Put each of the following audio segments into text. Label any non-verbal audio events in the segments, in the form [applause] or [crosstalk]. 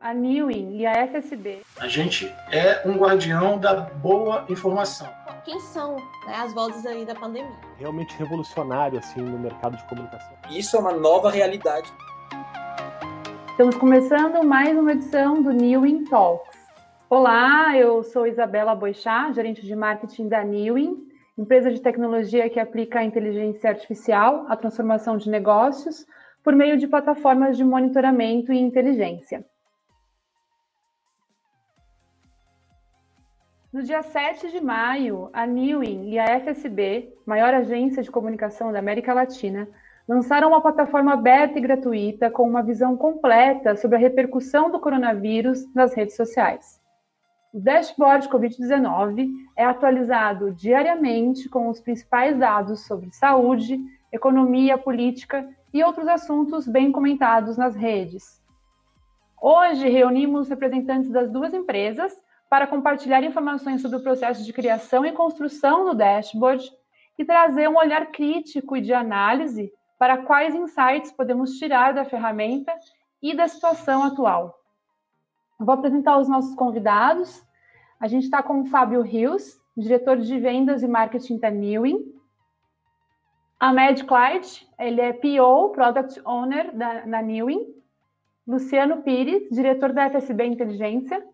a Newin e a FSB. A gente é um guardião da boa informação. Quem são né, as vozes aí da pandemia? Realmente revolucionário assim no mercado de comunicação. Isso é uma nova realidade. Estamos começando mais uma edição do Newin Talks. Olá, eu sou Isabela Boixá, gerente de marketing da Newin, empresa de tecnologia que aplica a inteligência artificial à transformação de negócios por meio de plataformas de monitoramento e inteligência. No dia 7 de maio, a Newin e a FSB, maior agência de comunicação da América Latina, lançaram uma plataforma aberta e gratuita com uma visão completa sobre a repercussão do coronavírus nas redes sociais. O dashboard Covid-19 é atualizado diariamente com os principais dados sobre saúde, economia, política e outros assuntos bem comentados nas redes. Hoje reunimos representantes das duas empresas para compartilhar informações sobre o processo de criação e construção do dashboard e trazer um olhar crítico e de análise para quais insights podemos tirar da ferramenta e da situação atual. vou apresentar os nossos convidados. A gente está com o Fábio Rios, diretor de vendas e marketing da Newin. Ahmed Clyde, ele é PO, Product Owner da, Newin. Luciano Pires, diretor da FSB Inteligência.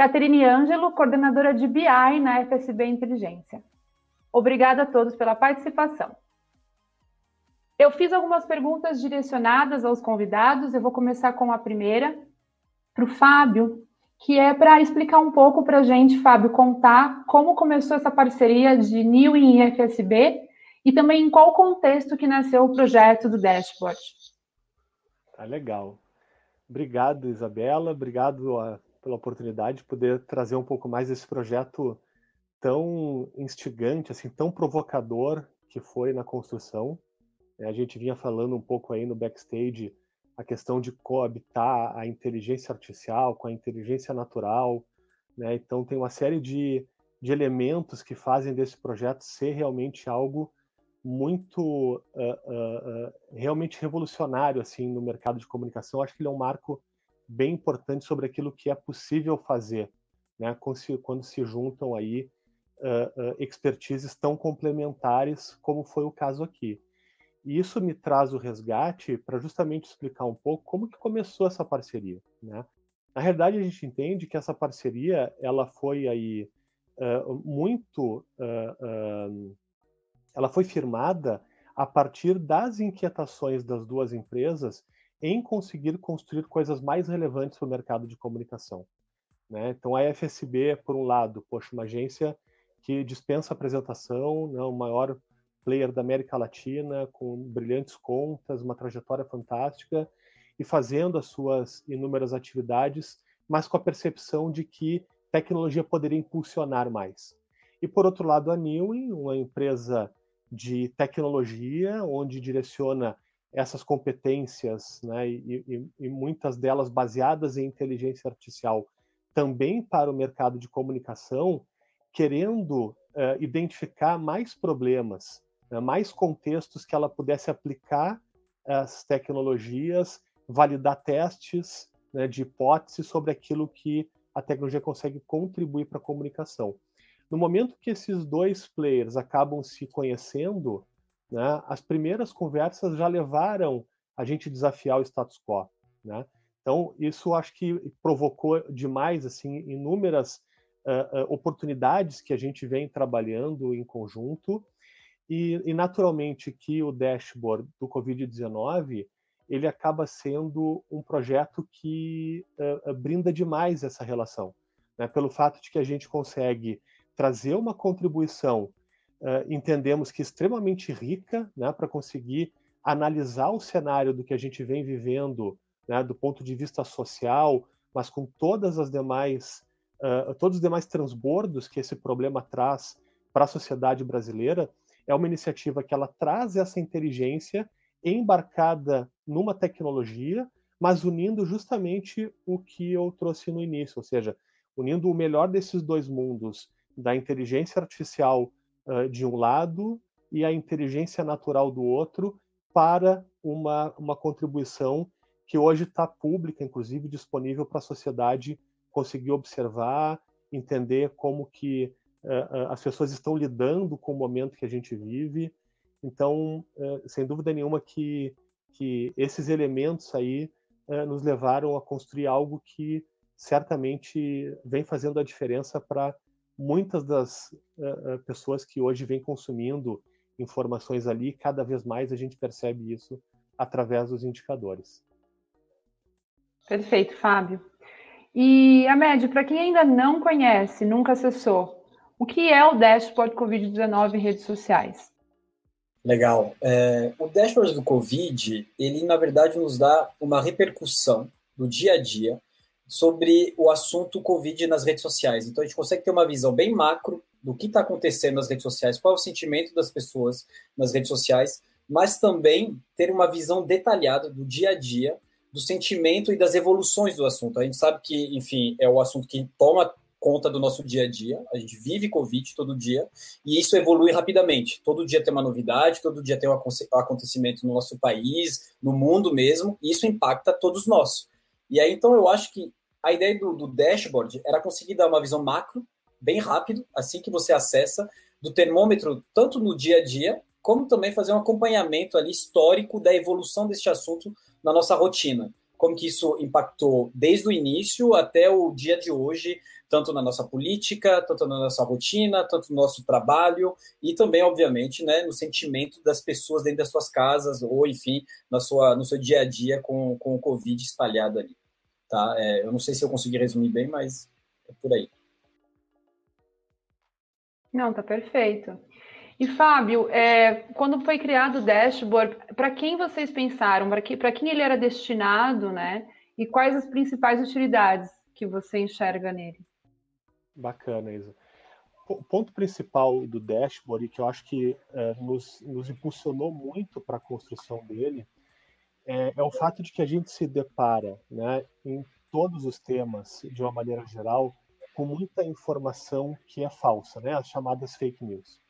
Caterine Ângelo, coordenadora de BI na FSB Inteligência. Obrigada a todos pela participação. Eu fiz algumas perguntas direcionadas aos convidados, eu vou começar com a primeira, para o Fábio, que é para explicar um pouco para a gente, Fábio, contar como começou essa parceria de NIL e FSB e também em qual contexto que nasceu o projeto do Dashboard. Tá legal. Obrigado, Isabela. Obrigado a pela oportunidade de poder trazer um pouco mais desse projeto tão instigante, assim, tão provocador que foi na construção. É, a gente vinha falando um pouco aí no backstage a questão de coabitar a inteligência artificial com a inteligência natural, né? Então tem uma série de, de elementos que fazem desse projeto ser realmente algo muito uh, uh, uh, realmente revolucionário assim no mercado de comunicação. Acho que ele é um marco bem importante sobre aquilo que é possível fazer, né? Quando se, juntam aí uh, uh, expertises tão complementares como foi o caso aqui. E isso me traz o resgate para justamente explicar um pouco como que começou essa parceria, né? Na realidade, a gente entende que essa parceria ela foi aí uh, muito, ela foi firmada a partir das inquietações das duas empresas em conseguir construir coisas mais relevantes para o mercado de comunicação. Né? Então, a FSB, por um lado, poxa, uma agência que dispensa apresentação, né, o maior player da América Latina, com brilhantes contas, uma trajetória fantástica, e fazendo as suas inúmeras atividades, mas com a percepção de que tecnologia poderia impulsionar mais. E, por outro lado, a Newin, uma empresa de tecnologia, onde direciona essas competências, né, e, e, e, muitas delas baseadas em inteligência artificial, também para o mercado de comunicação, querendo uh, identificar mais problemas, né, mais contextos que ela pudesse aplicar as tecnologias, validar testes né, de hipóteses sobre aquilo que a tecnologia consegue contribuir para a comunicação. No momento que esses dois players acabam se conhecendo, né, as primeiras conversas já levaram a gente desafiar o status quo. Né? Então, isso acho que provocou demais assim inúmeras uh, uh, oportunidades que a gente vem trabalhando em conjunto. E, e naturalmente que o dashboard do Covid-19 ele acaba sendo um projeto que uh, brinda demais essa relação, né? pelo fato de que a gente consegue trazer uma contribuição uh, entendemos que extremamente rica, né, para conseguir analisar o cenário do que a gente vem vivendo, né, do ponto de vista social, mas com todas as demais, uh, todos os demais transbordos que esse problema traz para a sociedade brasileira, é uma iniciativa que ela traz essa inteligência embarcada numa tecnologia, mas unindo justamente o que eu trouxe no início, ou seja, unindo o melhor desses dois mundos, da inteligência artificial de um lado e a inteligência natural do outro para uma, uma contribuição que hoje está pública, inclusive disponível para a sociedade conseguir observar, entender como que uh, as pessoas estão lidando com o momento que a gente vive. Então, uh, sem dúvida nenhuma que, que esses elementos aí uh, nos levaram a construir algo que certamente vem fazendo a diferença para muitas das pessoas que hoje vêm consumindo informações ali. Cada vez mais a gente percebe isso através dos indicadores. Perfeito, Fábio. E, Amédio, para quem ainda não conhece, nunca acessou, o que é o Dashboard Covid-19 em redes sociais? Legal. É, o Dashboard do Covid, ele, na verdade, nos dá uma repercussão do dia a dia sobre o assunto Covid nas redes sociais. Então, a gente consegue ter uma visão bem macro do que está acontecendo nas redes sociais, qual é o sentimento das pessoas nas redes sociais, mas também ter uma visão detalhada do dia a dia do sentimento e das evoluções do assunto. A gente sabe que, enfim, é o assunto que toma conta do nosso dia a dia. A gente vive Covid todo dia e isso evolui rapidamente. Todo dia tem uma novidade, todo dia tem um acontecimento no nosso país, no mundo mesmo, e isso impacta todos nós. E aí, então, eu acho que a ideia do, do dashboard era conseguir dar uma visão macro, bem rápido, assim que você acessa, do termômetro, tanto no dia a dia, como também fazer um acompanhamento ali histórico da evolução deste assunto na nossa rotina. Como que isso impactou desde o início até o dia de hoje, tanto na nossa política, tanto na nossa rotina, tanto no nosso trabalho e também, obviamente, né, no sentimento das pessoas dentro das suas casas ou, enfim, na sua, no seu dia a dia com, com o Covid espalhado ali. Tá? É, eu não sei se eu consegui resumir bem, mas é por aí. Não, tá perfeito. E Fábio, é, quando foi criado o dashboard, para quem vocês pensaram? Para que, quem ele era destinado, né? E quais as principais utilidades que você enxerga nele? Bacana, Isa. O ponto principal do dashboard, que eu acho que é, nos, nos, impulsionou muito para a construção dele, é, é, o fato de que a gente se depara, né, em todos os temas, de uma maneira geral, com muita informação que é falsa, né, as chamadas fake news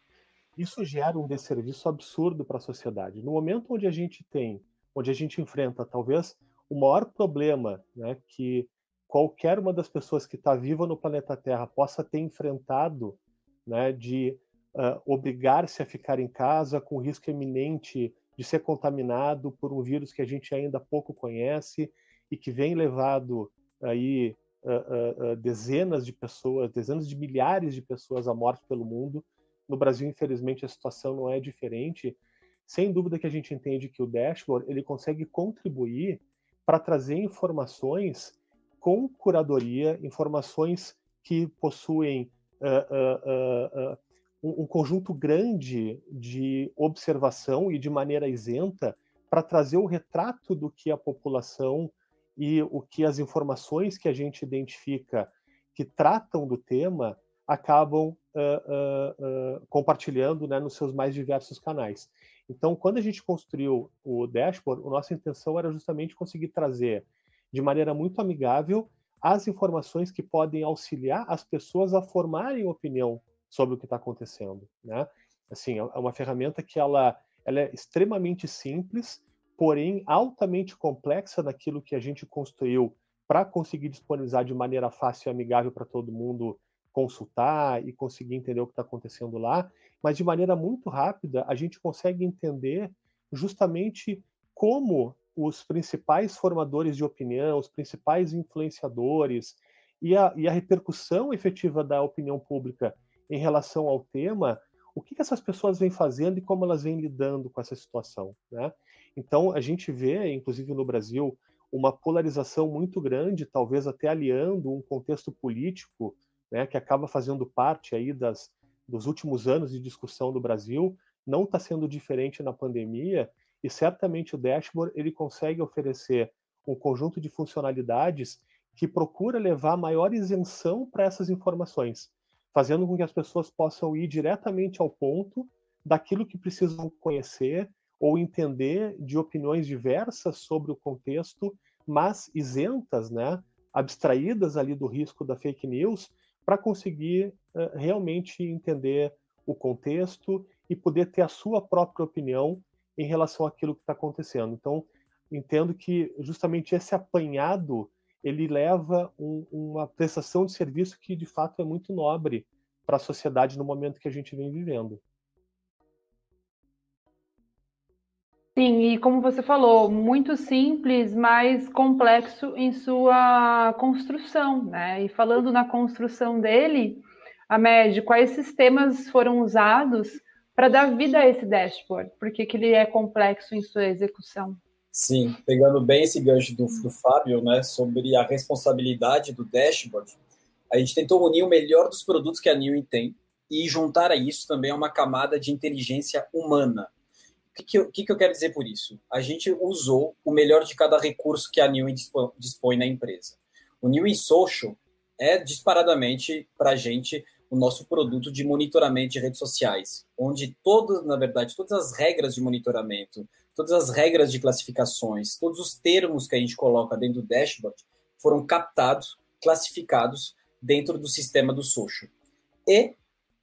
isso gera um desserviço absurdo para a sociedade. No momento onde a gente tem, onde a gente enfrenta talvez o maior problema né, que qualquer uma das pessoas que está viva no planeta Terra possa ter enfrentado, né, de uh, obrigar-se a ficar em casa com risco iminente de ser contaminado por um vírus que a gente ainda pouco conhece e que vem levado aí uh, uh, dezenas de pessoas, dezenas de milhares de pessoas à morte pelo mundo, no Brasil, infelizmente, a situação não é diferente. Sem dúvida que a gente entende que o dashboard ele consegue contribuir para trazer informações com curadoria, informações que possuem uh, um, conjunto grande de observação e de maneira isenta para trazer o retrato do que a população e o que as informações que a gente identifica que tratam do tema acabam uh, uh, compartilhando né, nos seus mais diversos canais. Então, quando a gente construiu o dashboard, a nossa intenção era justamente conseguir trazer de maneira muito amigável as informações que podem auxiliar as pessoas a formarem opinião sobre o que está acontecendo, né? Assim, é uma ferramenta que ela, ela é extremamente simples, porém altamente complexa naquilo que a gente construiu para conseguir disponibilizar de maneira fácil e amigável para todo mundo consultar e conseguir entender o que está acontecendo lá, mas de maneira muito rápida a gente consegue entender justamente como os principais formadores de opinião, os principais influenciadores e a, e a repercussão efetiva da opinião pública em relação ao tema, o que, essas pessoas vêm fazendo e como elas vêm lidando com essa situação. Né? Então, a gente vê, inclusive no Brasil, uma polarização muito grande, talvez até aliando um contexto político né, que acaba fazendo parte aí das, dos últimos anos de discussão do Brasil, não está sendo diferente na pandemia e certamente o dashboard ele consegue oferecer um conjunto de funcionalidades que procura levar maior isenção para essas informações, fazendo com que as pessoas possam ir diretamente ao ponto daquilo que precisam conhecer ou entender de opiniões diversas sobre o contexto, mas isentas, né, abstraídas ali do risco da fake news, para conseguir uh, realmente entender o contexto e poder ter a sua própria opinião em relação àquilo que está acontecendo. Então, entendo que justamente esse apanhado ele leva um, uma prestação de serviço que de fato é muito nobre para a sociedade no momento que a gente vem vivendo. Sim, e como você falou, muito simples, mas complexo em sua construção, né? E falando na construção dele, a médio, quais sistemas foram usados para dar vida a esse dashboard? Por que, que ele é complexo em sua execução? Sim, pegando bem esse gancho do, do Fábio, né, sobre a responsabilidade do dashboard, a gente tentou unir o melhor dos produtos que a Newin tem e juntar a isso também uma camada de inteligência humana. O que, que, eu, que, que eu quero dizer por isso? A gente usou o melhor de cada recurso que a Newin dispõe na empresa. O Newin Social é disparadamente para a gente o nosso produto de monitoramento de redes sociais, onde todas, na verdade, todas as regras de monitoramento, todas as regras de classificações, todos os termos que a gente coloca dentro do dashboard foram captados, classificados dentro do sistema do social. E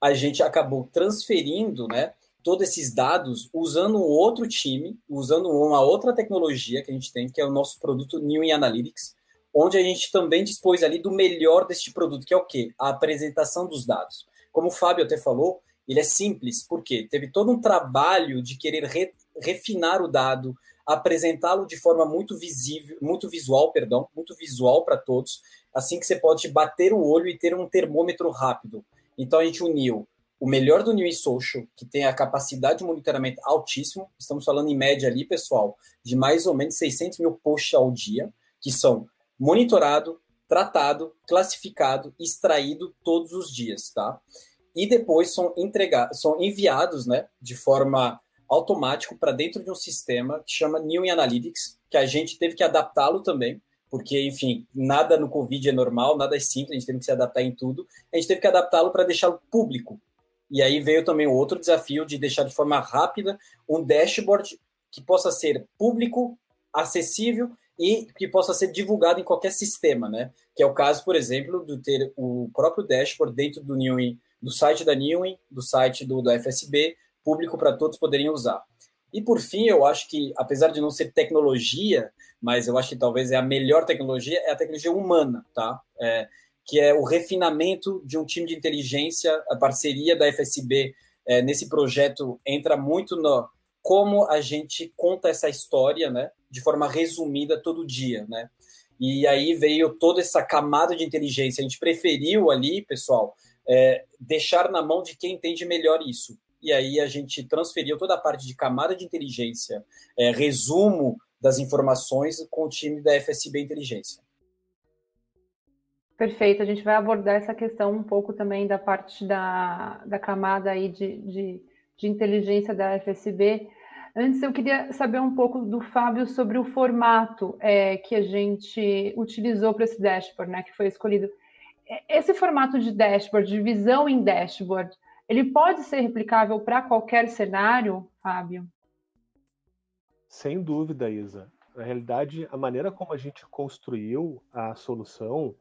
a gente acabou transferindo, né, todos esses dados usando um outro time, usando uma outra tecnologia que a gente tem, que é o nosso produto New Analytics, onde a gente também dispôs ali do melhor deste produto, que é o quê? A apresentação dos dados. Como o Fábio até falou, ele é simples, porque teve todo um trabalho de querer re, refinar o dado, apresentá-lo de forma muito visível, muito visual, perdão, muito visual para todos, assim que você pode bater o olho e ter um termômetro rápido. Então a gente uniu o melhor do New Social, que tem a capacidade de monitoramento altíssimo, estamos falando em média ali, pessoal, de mais ou menos 600 mil posts ao dia, que são monitorado, tratado, classificado, extraído todos os dias, tá? E depois são entregados, são enviados, né, de forma automática para dentro de um sistema que chama New Analytics, que a gente teve que adaptá-lo também, porque, enfim, nada no Covid é normal, nada é simples, a gente teve que se adaptar em tudo. A gente teve que adaptá-lo para deixá-lo público. E aí veio também o outro desafio de deixar de forma rápida um dashboard que possa ser público, acessível e que possa ser divulgado em qualquer sistema, né? Que é o caso, por exemplo, de ter o próprio dashboard dentro do Newin, do site da Newin, do site do, do FSB, público para todos poderem usar. E por fim, eu acho que, apesar de não ser tecnologia, mas eu acho que talvez é a melhor tecnologia, é a tecnologia humana, tá? É, que é o refinamento de um time de inteligência, a parceria da FSB é, nesse projeto entra muito no como a gente conta essa história, né? de forma resumida todo dia, né? E aí veio toda essa camada de inteligência. A gente preferiu ali, pessoal, é, deixar na mão de quem entende melhor isso. E aí a gente transferiu toda a parte de camada de inteligência, é, resumo das informações com o time da FSB Inteligência. Perfeito, a gente vai abordar essa questão um pouco também da parte da, da camada aí de, de, de inteligência da FSB, Antes, eu queria saber um pouco do Fábio sobre o formato é, que a gente utilizou para esse dashboard, né, que foi escolhido. Esse formato de dashboard, de visão em dashboard, ele pode ser replicável para qualquer cenário, Fábio? Sem dúvida, Isa. Na realidade, a maneira como a gente construiu a solução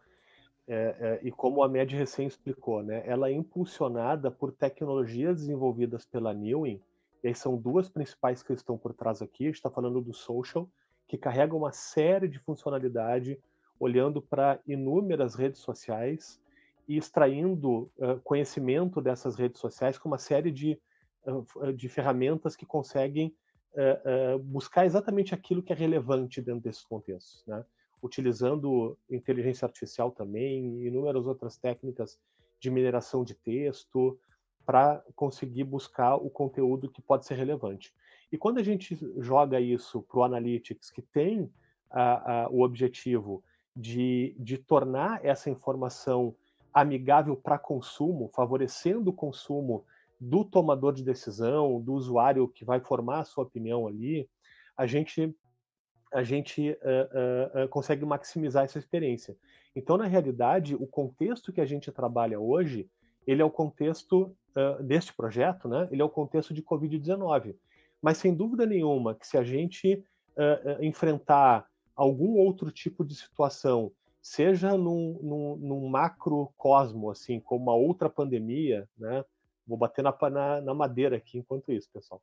é, é, e como a Med recém explicou, né, ela é impulsionada por tecnologias desenvolvidas pela Newin, e aí são duas principais que estão por trás aqui. A gente está falando do social, que carrega uma série de funcionalidade, olhando para inúmeras redes sociais e extraindo uh, conhecimento dessas redes sociais com uma série de, uh, de ferramentas que conseguem uh, buscar exatamente aquilo que é relevante dentro desses contextos, né? utilizando inteligência artificial também, inúmeras outras técnicas de mineração de texto, para conseguir buscar o conteúdo que pode ser relevante. E quando a gente joga isso para o Analytics, que tem o objetivo de, de tornar essa informação amigável para consumo, favorecendo o consumo do tomador de decisão, do usuário que vai formar a sua opinião ali, a gente a gente uh, uh, consegue maximizar essa experiência. Então, na realidade, o contexto que a gente trabalha hoje, ele é o contexto uh, deste projeto, né, ele é o contexto de Covid-19. Mas sem dúvida nenhuma que se a gente enfrentar algum outro tipo de situação, seja num, num, num macrocosmo, assim, como uma outra pandemia, né, vou bater na, na, na madeira aqui enquanto isso, pessoal.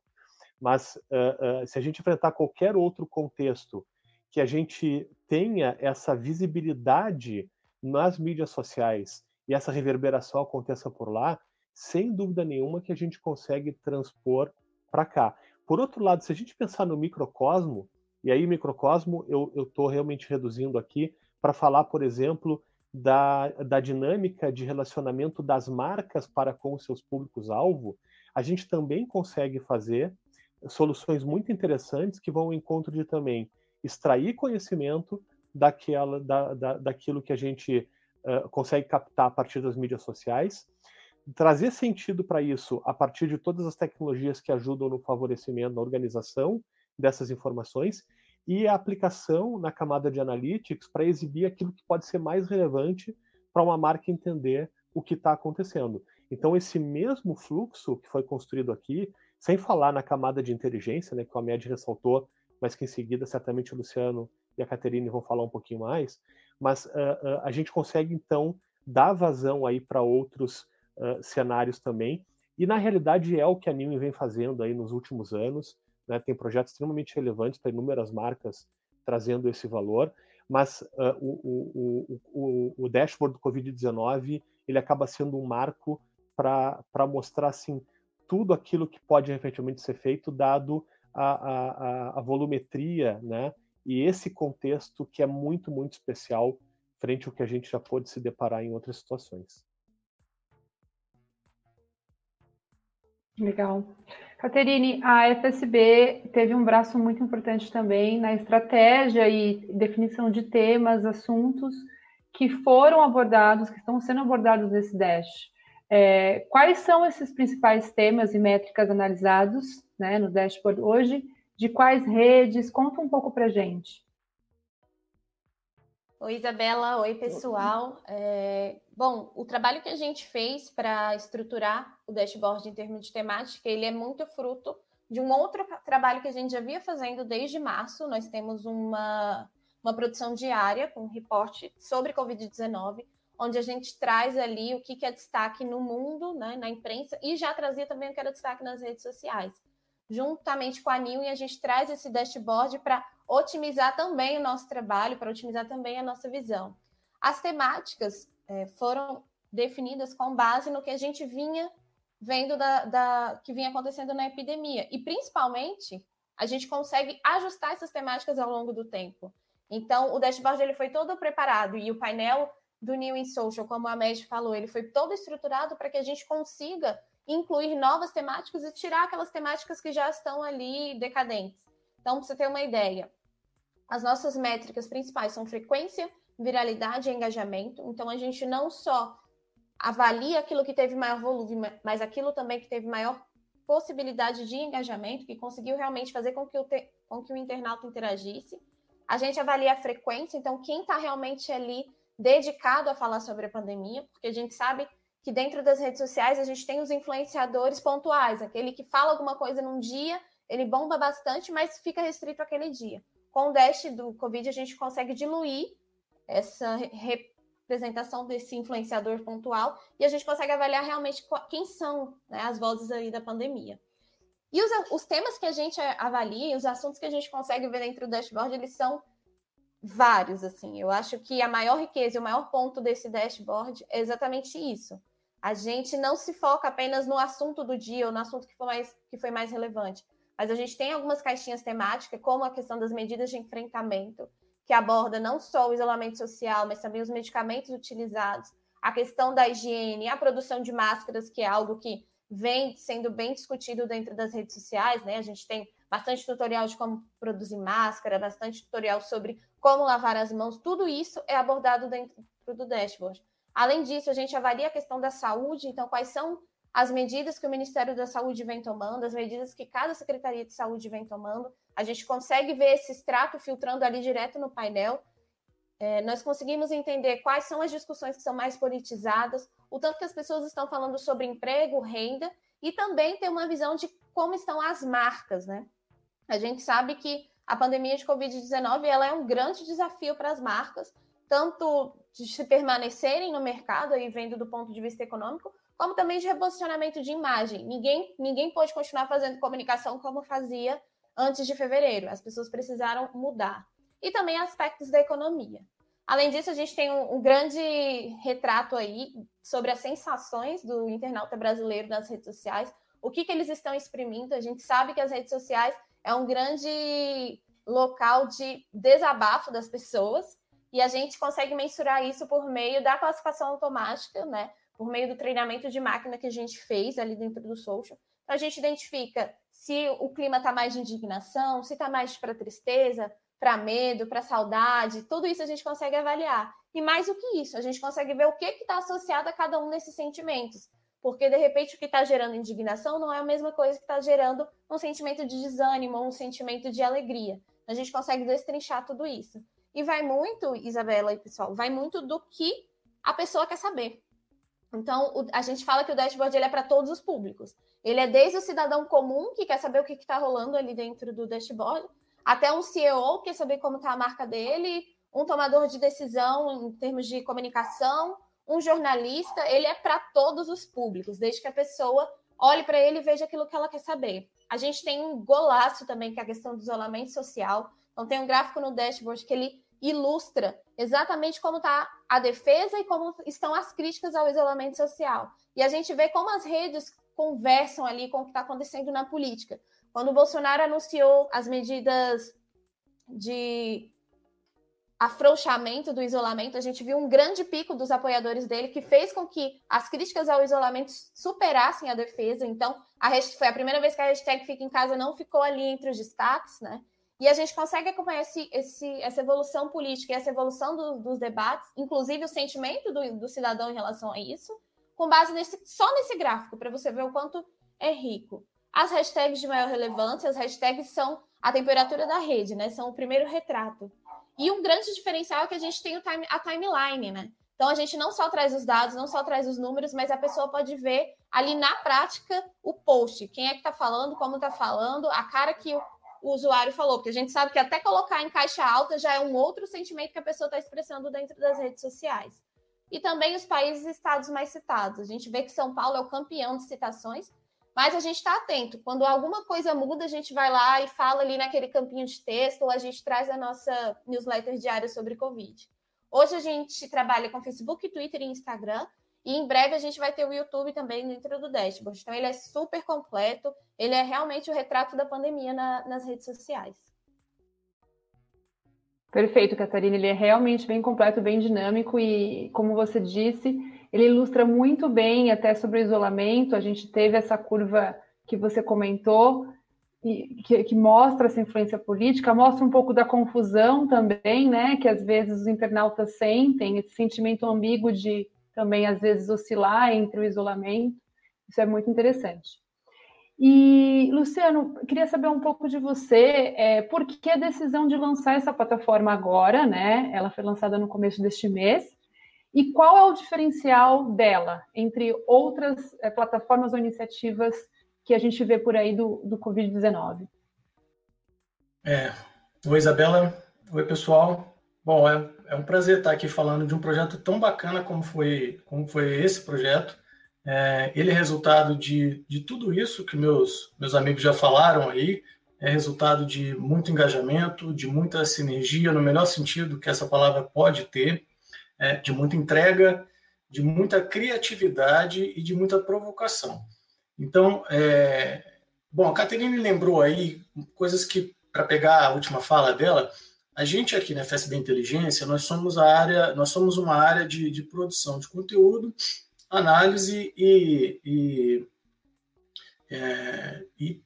Mas uh, se a gente enfrentar qualquer outro contexto que a gente tenha essa visibilidade nas mídias sociais e essa reverberação aconteça por lá, sem dúvida nenhuma que a gente consegue transpor para cá. Por outro lado, se a gente pensar no microcosmo, e aí microcosmo eu estou realmente reduzindo aqui para falar, por exemplo, da, da dinâmica de relacionamento das marcas para com seus públicos-alvo, a gente também consegue fazer soluções muito interessantes que vão ao encontro de também extrair conhecimento daquela, da, da, daquilo que a gente uh, consegue captar a partir das mídias sociais, trazer sentido para isso a partir de todas as tecnologias que ajudam no favorecimento, na organização dessas informações e a aplicação na camada de analytics para exibir aquilo que pode ser mais relevante para uma marca entender o que está acontecendo. Então, esse mesmo fluxo que foi construído aqui, sem falar na camada de inteligência, né, que o Ahmed ressaltou, mas que em seguida certamente o Luciano e a Caterine vão falar um pouquinho mais, mas uh, uh, a gente consegue então dar vazão aí para outros uh, cenários também, e na realidade é o que a Nime vem fazendo aí nos últimos anos, né, tem projetos extremamente relevantes para inúmeras marcas trazendo esse valor, mas o, o, o, o, dashboard do Covid-19 ele acaba sendo um marco para mostrar assim tudo aquilo que pode efetivamente ser feito dado a, a, a volumetria, né, e esse contexto que é muito, muito especial frente ao que a gente já pôde se deparar em outras situações. Legal. Caterine, a FSB teve um braço muito importante também na estratégia e definição de temas, assuntos que foram abordados, que estão sendo abordados nesse Dash. É, quais são esses principais temas e métricas analisados né, no dashboard hoje de quais redes? Conta um pouco para gente. Oi, Isabela. Oi, pessoal. É, bom, o trabalho que a gente fez para estruturar o dashboard em termos de temática, ele é muito fruto de um outro trabalho que a gente já vinha fazendo desde março. Nós temos uma, uma produção diária com um reporte sobre Covid-19, onde a gente traz ali o que, que é destaque no mundo, né, na imprensa, e já trazia também o que era destaque nas redes sociais juntamente com a e a gente traz esse dashboard para otimizar também o nosso trabalho, para otimizar também a nossa visão. As temáticas é, foram definidas com base no que a gente vinha vendo da, da, que vinha acontecendo na epidemia. E principalmente, a gente consegue ajustar essas temáticas ao longo do tempo. Então, o dashboard ele foi todo preparado e o painel do New in Social, como a Med falou, ele foi todo estruturado para que a gente consiga incluir novas temáticas e tirar aquelas temáticas que já estão ali decadentes. Então, para você ter uma ideia, as nossas métricas principais são frequência, viralidade e engajamento. Então, a gente não só avalia aquilo que teve maior volume, mas aquilo também que teve maior possibilidade de engajamento, que conseguiu realmente fazer com que o, te... com que o internauta interagisse. A gente avalia a frequência, então, quem está realmente ali dedicado a falar sobre a pandemia, porque a gente sabe que dentro das redes sociais a gente tem os influenciadores pontuais, aquele que fala alguma coisa num dia, ele bomba bastante, mas fica restrito àquele dia. Com o Dash do Covid, a gente consegue diluir essa representação desse influenciador pontual e a gente consegue avaliar realmente quem são né, as vozes aí da pandemia. E os, os temas que a gente avalia, os assuntos que a gente consegue ver dentro do dashboard, eles são vários, assim. Eu acho que a maior riqueza e o maior ponto desse dashboard é exatamente isso a gente não se foca apenas no assunto do dia ou no assunto que foi mais, que foi mais relevante, mas a gente tem algumas caixinhas temáticas, como a questão das medidas de enfrentamento, que aborda não só o isolamento social, mas também os medicamentos utilizados, a questão da higiene, a produção de máscaras, que é algo que vem sendo bem discutido dentro das redes sociais, né? A gente tem bastante tutorial de como produzir máscara, bastante tutorial sobre como lavar as mãos, tudo isso é abordado dentro do dashboard. Além disso, a gente avalia a questão da saúde, então, quais são as medidas que o Ministério da Saúde vem tomando, as medidas que cada Secretaria de Saúde vem tomando. A gente consegue ver esse extrato filtrando ali direto no painel. É, nós conseguimos entender quais são as discussões que são mais politizadas, o tanto que as pessoas estão falando sobre emprego, renda, e também ter uma visão de como estão as marcas, né? A gente sabe que a pandemia de Covid-19 ela é um grande desafio para as marcas, tanto de se permanecerem no mercado, aí vendo do ponto de vista econômico, como também de reposicionamento de imagem. Ninguém, ninguém pode continuar fazendo comunicação como fazia antes de fevereiro. As pessoas precisaram mudar. e também aspectos da economia. Além disso, a gente tem um, um, grande retrato aí sobre as sensações do internauta brasileiro nas redes sociais, o que, que eles estão exprimindo. A gente sabe que as redes sociais é um grande local de desabafo das pessoas, e a gente consegue mensurar isso por meio da classificação automática, né? Por meio do treinamento de máquina que a gente fez ali dentro do social. Então, a gente identifica se o clima está mais de indignação, se está mais para tristeza, para medo, para saudade, tudo isso a gente consegue avaliar. E mais do que isso, a gente consegue ver o que está associado a cada um desses sentimentos. Porque, de repente, o que está gerando indignação não é a mesma coisa que está gerando um sentimento de desânimo um sentimento de alegria. A gente consegue destrinchar tudo isso. E vai muito, Isabela e pessoal, vai muito do que a pessoa quer saber. Então, a gente fala que o dashboard ele é para todos os públicos. Ele é desde o cidadão comum, que quer saber o que está rolando ali dentro do dashboard, até um CEO, que quer saber como está a marca dele, um tomador de decisão em termos de comunicação, um jornalista, ele é para todos os públicos, desde que a pessoa olhe para ele e veja aquilo que ela quer saber. A gente tem um golaço também, que é a questão do isolamento social. Então, tem um gráfico no dashboard que ele ilustra exatamente como está a defesa e como estão as críticas ao isolamento social. E a gente vê como as redes conversam ali com o que está acontecendo na política. Quando o Bolsonaro anunciou as medidas de afrouxamento do isolamento, a gente viu um grande pico dos apoiadores dele, que fez com que as críticas ao isolamento superassem a defesa. Então, a foi a primeira vez que a hashtag Fica em Casa não ficou ali entre os destaques, né? E a gente consegue acompanhar esse, esse, essa evolução política e essa evolução do, dos debates, inclusive o sentimento do, do cidadão em relação a isso, com base nesse, só nesse gráfico, para você ver o quanto é rico. As hashtags de maior relevância, as hashtags são a temperatura da rede, né? São o primeiro retrato. E um grande diferencial é que a gente tem time, a timeline, né? Então a gente não só traz os dados, não só traz os números, mas a pessoa pode ver ali na prática o post, quem é que está falando, como está falando, a cara que o, o usuário falou, porque a gente sabe que até colocar em caixa alta já é um outro sentimento que a pessoa está expressando dentro das redes sociais. E também os países e estados mais citados. A gente vê que São Paulo é o campeão de citações, mas a gente está atento. Quando alguma coisa muda, a gente vai lá e fala ali naquele campinho de texto, ou a gente traz a nossa newsletter diária sobre Covid. Hoje a gente trabalha com Facebook, Twitter e Instagram, e em breve a gente vai ter o YouTube também dentro do dashboard. Então ele é super completo, ele é realmente o retrato da pandemia na, nas redes sociais. Perfeito, Catarina. Ele é realmente bem completo, bem dinâmico e, como você disse, ele ilustra muito bem até sobre o isolamento. A gente teve essa curva que você comentou, que, que, mostra essa influência política, mostra um pouco da confusão também, né? Que às vezes os internautas sentem, esse sentimento ambíguo de também às vezes oscilar entre o isolamento. Isso é muito interessante. E, Luciano, queria saber um pouco de você, é, por que a decisão de lançar essa plataforma agora, né? Ela foi lançada no começo deste mês. E qual é o diferencial dela entre outras é, plataformas ou iniciativas que a gente vê por aí do, do Covid-19? É. Oi, Isabela. Oi, pessoal. Bom, é, é, um prazer estar aqui falando de um projeto tão bacana como foi, como foi esse projeto. É, ele é resultado de, de tudo isso que meus, meus amigos já falaram aí, é resultado de muito engajamento, de muita sinergia, no melhor sentido que essa palavra pode ter é, de muita entrega, de muita criatividade e de muita provocação. Então, é, bom, a Caterine lembrou aí coisas que, para pegar a última fala dela, a gente aqui na FSB Inteligência, nós somos a área, nós somos uma área de, de produção de conteúdo, análise e, e, é, e,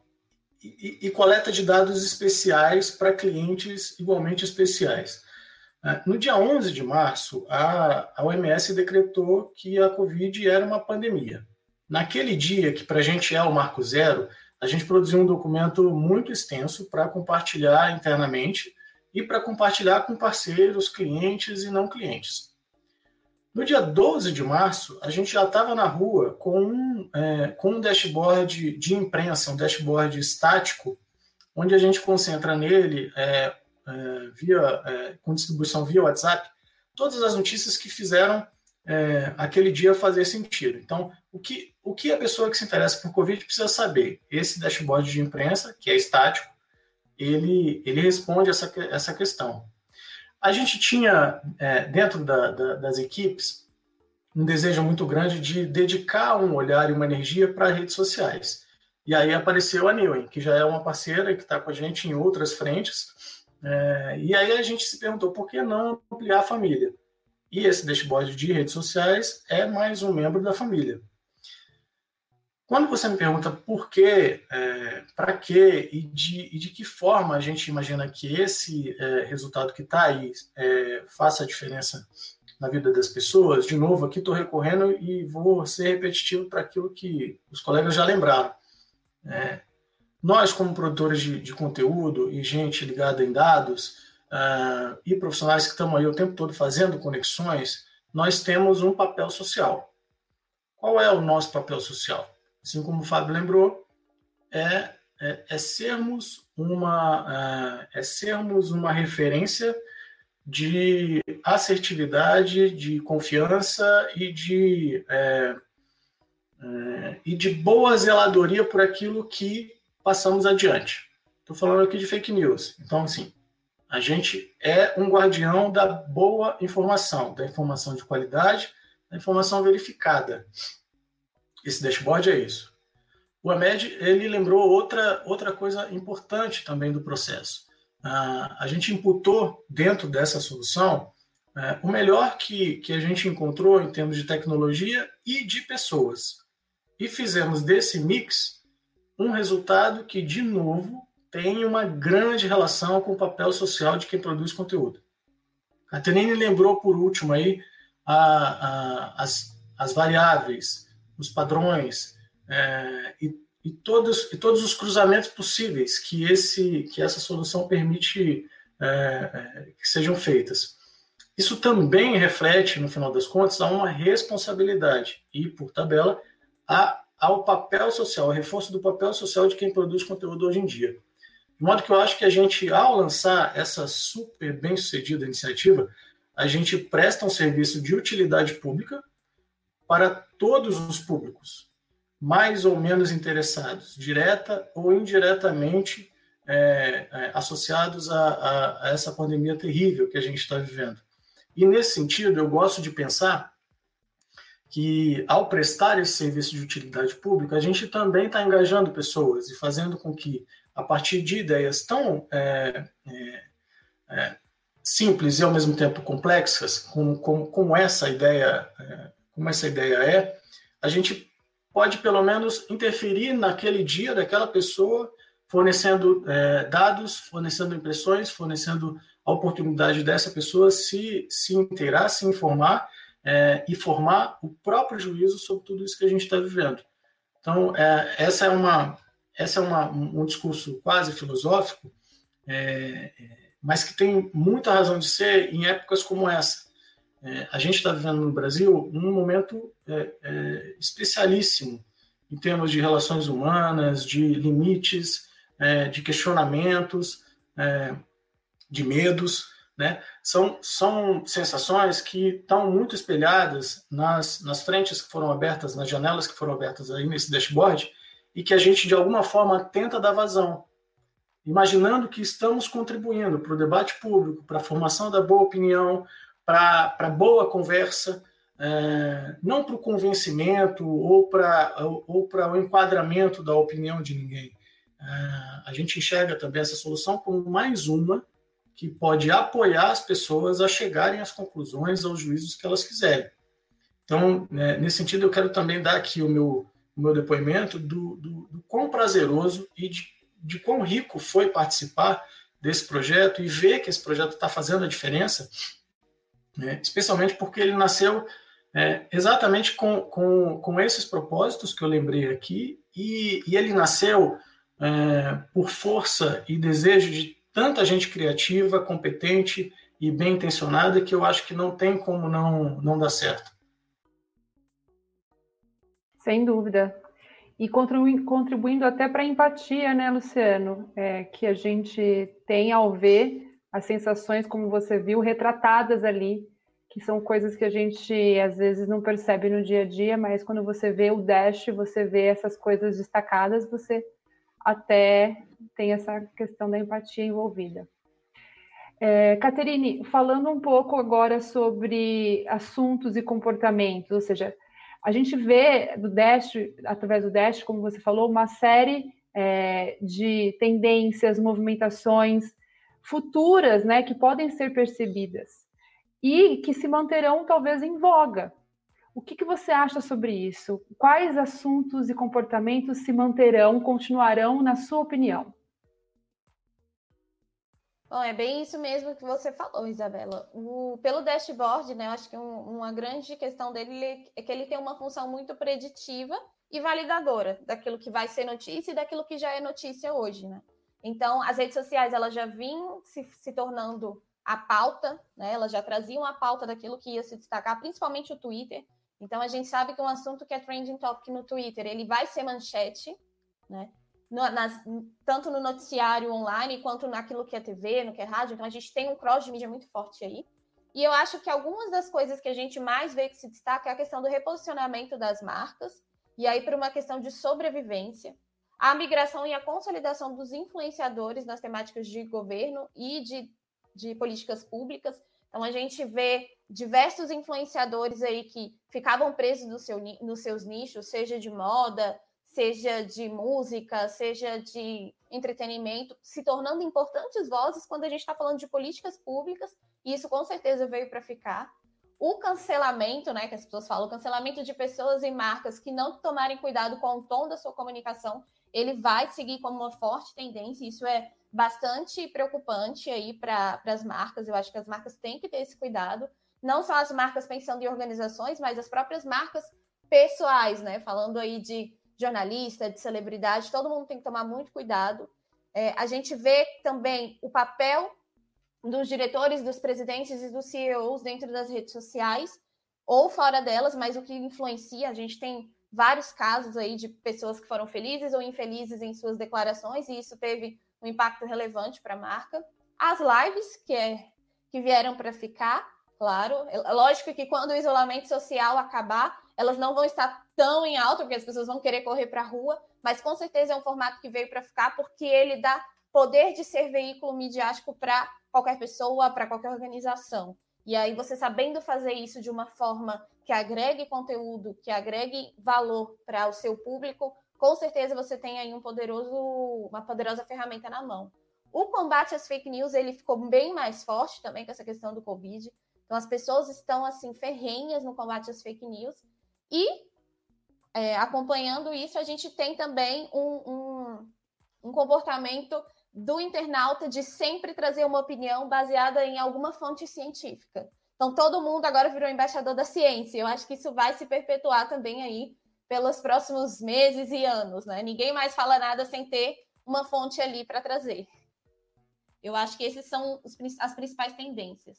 e coleta de dados especiais para clientes igualmente especiais. É, no dia 11 de março, a, a OMS decretou que a Covid era uma pandemia. Naquele dia, que para a gente é o marco zero, a gente produziu um documento muito extenso para compartilhar internamente e para compartilhar com parceiros, clientes e não clientes. No dia 12 de março, a gente já estava na rua com um, é, com um dashboard de imprensa, um dashboard estático, onde a gente concentra nele é, é, via, é, com distribuição via WhatsApp, todas as notícias que fizeram é, aquele dia fazer sentido. Então, o que, o que a pessoa que se interessa por Covid precisa saber? Esse dashboard de imprensa, que é estático, ele, ele responde essa, essa questão. A gente tinha, é, dentro da, da, das equipes, um desejo muito grande de dedicar um olhar e uma energia para redes sociais. E aí apareceu a Newen, que já é uma parceira que está com a gente em outras frentes. É, e aí a gente se perguntou por que não ampliar a família. E esse dashboard de redes sociais é mais um membro da família. Quando você me pergunta por quê, é, para quê e de, e de, que forma a gente imagina que esse é, resultado que está aí é, faça a diferença na vida das pessoas, de novo, aqui estou recorrendo e vou ser repetitivo para aquilo que os colegas já lembraram. É, nós, como produtores de, de, conteúdo e gente ligada em dados uh, e profissionais que estão aí o tempo todo fazendo conexões, nós temos um papel social. Qual é o nosso papel social? Assim como o Fábio lembrou, é, é, é sermos uma é, é sermos uma referência de assertividade, de confiança e de é, é, e de boa zeladoria por aquilo que passamos adiante. Estou falando aqui de fake news. Então, assim, a gente é um guardião da boa informação, da informação de qualidade, da informação verificada. Esse dashboard é isso. O Ahmed, ele lembrou outra, outra coisa importante também do processo. Uh, a gente imputou dentro dessa solução uh, o melhor que, que a gente encontrou em termos de tecnologia e de pessoas. E fizemos desse mix um resultado que, de novo, tem uma grande relação com o papel social de quem produz conteúdo. A Tenine lembrou por último aí a, a, as, as variáveis os padrões é, e, e, todos, e todos os cruzamentos possíveis que, esse, que essa solução permite é, é, que sejam feitas. Isso também reflete, no final das contas, a uma responsabilidade e, por tabela, a, ao papel social, ao reforço do papel social de quem produz conteúdo hoje em dia. De modo que eu acho que a gente, ao lançar essa super bem-sucedida iniciativa, a gente presta um serviço de utilidade pública para todos os públicos, mais ou menos interessados, direta ou indiretamente é, é, associados a, a, a, essa pandemia terrível que a gente está vivendo. E nesse sentido, eu gosto de pensar que, ao prestar esse serviço de utilidade pública, a gente também está engajando pessoas e fazendo com que, a partir de ideias tão é, é, é simples e ao mesmo tempo complexas, como, como, como essa ideia é, como essa ideia é, a gente pode pelo menos interferir naquele dia daquela pessoa, fornecendo é, dados, fornecendo impressões, fornecendo a oportunidade dessa pessoa se, se inteirar, se informar é, e formar o próprio juízo sobre tudo isso que a gente está vivendo. Então, é, essa é, uma, essa é uma, um discurso quase filosófico, é, mas que tem muita razão de ser em épocas como essa, é, a gente está vivendo no Brasil um momento é, é, especialíssimo em termos de relações humanas, de limites, é, de questionamentos, é, de medos. Né? São, são sensações que estão muito espelhadas nas, nas frentes que foram abertas, nas janelas que foram abertas aí nesse dashboard, e que a gente, de alguma forma, tenta dar vazão. Imaginando que estamos contribuindo para o debate público, para a formação da boa opinião, para boa conversa, é, não para o convencimento ou para ou o enquadramento da opinião de ninguém. É, a gente enxerga também essa solução como mais uma que pode apoiar as pessoas a chegarem às conclusões, aos juízos que elas quiserem. Então, né, nesse sentido, eu quero também dar aqui o meu, o meu depoimento do, do, do quão prazeroso e de, de quão rico foi participar desse projeto e ver que esse projeto está fazendo a diferença né? especialmente porque ele nasceu é, exatamente com, com, com esses propósitos que eu lembrei aqui, e, e ele nasceu é, por força e desejo de tanta gente criativa, competente e bem intencionada que eu acho que não tem como não, não dar certo. Sem dúvida. E contribuindo até para a empatia, né, Luciano? É, que a gente tem ao ver as sensações, como você viu, retratadas ali, que são coisas que a gente às vezes não percebe no dia a dia, mas quando você vê o Dash, você vê essas coisas destacadas, você até tem essa questão da empatia envolvida. É, Caterine, falando um pouco agora sobre assuntos e comportamentos, ou seja, a gente vê do Dash, através do Dash, como você falou, uma série é, de tendências, movimentações futuras, né, que podem ser percebidas e que se manterão talvez em voga. O que, que você acha sobre isso? Quais assuntos e comportamentos se manterão, continuarão, na sua opinião? Bom, é bem isso mesmo que você falou, Isabela. O, pelo dashboard, né, eu acho que um, uma grande questão dele é que ele tem uma função muito preditiva e validadora daquilo que vai ser notícia e daquilo que já é notícia hoje, né? Então, as redes sociais, elas já vinham se, se tornando a pauta, né? Elas já traziam a pauta daquilo que ia se destacar, principalmente o Twitter. Então, a gente sabe que um assunto que é trending topic no Twitter, ele vai ser manchete, né? no, nas, tanto no noticiário online quanto naquilo que é TV, no que é rádio. Então a gente tem um cross de mídia muito forte aí. E eu acho que algumas das coisas que a gente mais vê que se destaca é a questão do reposicionamento das marcas, e aí por uma questão de sobrevivência, a migração e a consolidação dos influenciadores nas temáticas de governo e de, de políticas públicas. Então a gente vê diversos influenciadores aí que ficavam presos no seu, nos seus nichos, seja de moda, seja de música, seja de entretenimento, se tornando importantes vozes quando a gente está falando de políticas públicas, e isso com certeza veio para ficar. O cancelamento, né, que as pessoas falam, o cancelamento de pessoas e marcas que não tomarem cuidado com o tom da sua comunicação, ele vai seguir como uma forte tendência, isso é bastante preocupante aí para as marcas, eu acho que as marcas têm que ter esse cuidado, não só as marcas pensando em organizações, mas as próprias marcas pessoais, né, falando aí de jornalista, de celebridade, todo mundo tem que tomar muito cuidado. É, a gente vê também o papel dos diretores, dos presidentes e dos CEOs dentro das redes sociais ou fora delas, mas o que influencia, a gente tem vários casos aí de pessoas que foram felizes ou infelizes em suas declarações, e isso teve um impacto relevante para a marca. As lives, que, é, que vieram para ficar, claro. É lógico que quando o isolamento social acabar, elas não vão estar tão em alta, porque as pessoas vão querer correr para a rua, mas com certeza é um formato que veio para ficar, porque ele dá poder de ser veículo midiático para qualquer pessoa, para qualquer organização. E aí, você sabendo fazer isso de uma forma que agregue conteúdo, que agregue valor para o seu público, com certeza você tem aí um poderoso, uma poderosa ferramenta na mão. O combate às fake news ele ficou bem mais forte também com essa questão do Covid. Então, as pessoas estão assim ferrenhas no combate às fake news. E é, acompanhando isso, a gente tem também um, um, um comportamento do internauta de sempre trazer uma opinião baseada em alguma fonte científica. Então, todo mundo agora virou embaixador da ciência. Eu acho que isso vai se perpetuar também aí pelos próximos meses e anos, né? Ninguém mais fala nada sem ter uma fonte ali para trazer. Eu acho que esses são os, as principais tendências.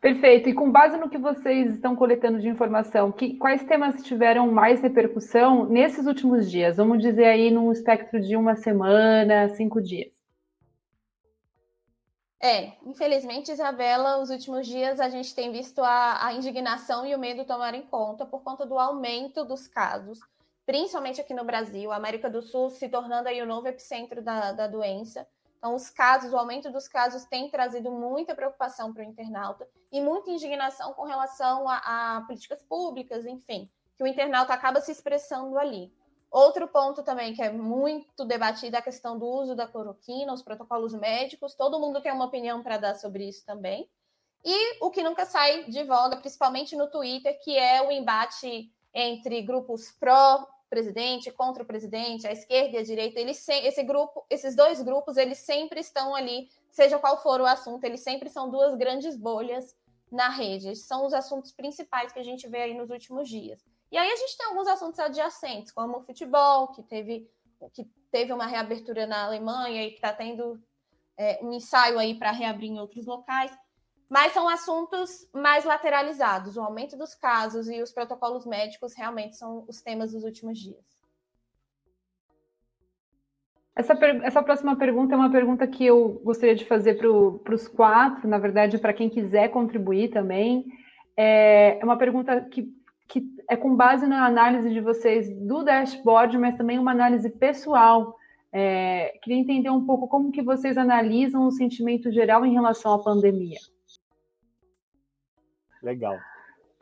Perfeito. E com base no que vocês estão coletando de informação, que, quais temas tiveram mais repercussão nesses últimos dias? Vamos dizer aí num espectro de uma semana, cinco dias. É, infelizmente, Isabela, os últimos dias a gente tem visto a, a indignação e o medo tomar em conta por conta do aumento dos casos, principalmente aqui no Brasil, a América do Sul se tornando aí o novo epicentro da, da doença. Então, os casos, o aumento dos casos tem trazido muita preocupação para o internauta e muita indignação com relação a, a, políticas públicas, enfim, que o internauta acaba se expressando ali. Outro ponto também que é muito debatido é a questão do uso da cloroquina, os protocolos médicos. Todo mundo tem uma opinião para dar sobre isso também. E o que nunca sai de voga, principalmente no Twitter, que é o embate entre grupos pró presidente, contra o presidente, a esquerda e a direita, eles esse grupo, esses dois grupos, eles sempre estão ali, seja qual for o assunto, eles sempre são duas grandes bolhas na rede. São os assuntos principais que a gente vê aí nos últimos dias. E aí a gente tem alguns assuntos adjacentes, como o futebol, que teve, que teve uma reabertura na Alemanha e que está tendo é, um ensaio aí para reabrir em outros locais mas são assuntos mais lateralizados. O aumento dos casos e os protocolos médicos realmente são os temas dos últimos dias. Essa, essa próxima pergunta é uma pergunta que eu gostaria de fazer para os quatro, na verdade, para quem quiser contribuir também. É, é uma pergunta que, que é com base na análise de vocês do dashboard, mas também uma análise pessoal É, queria entender um pouco como que vocês analisam o sentimento geral em relação à pandemia. Legal.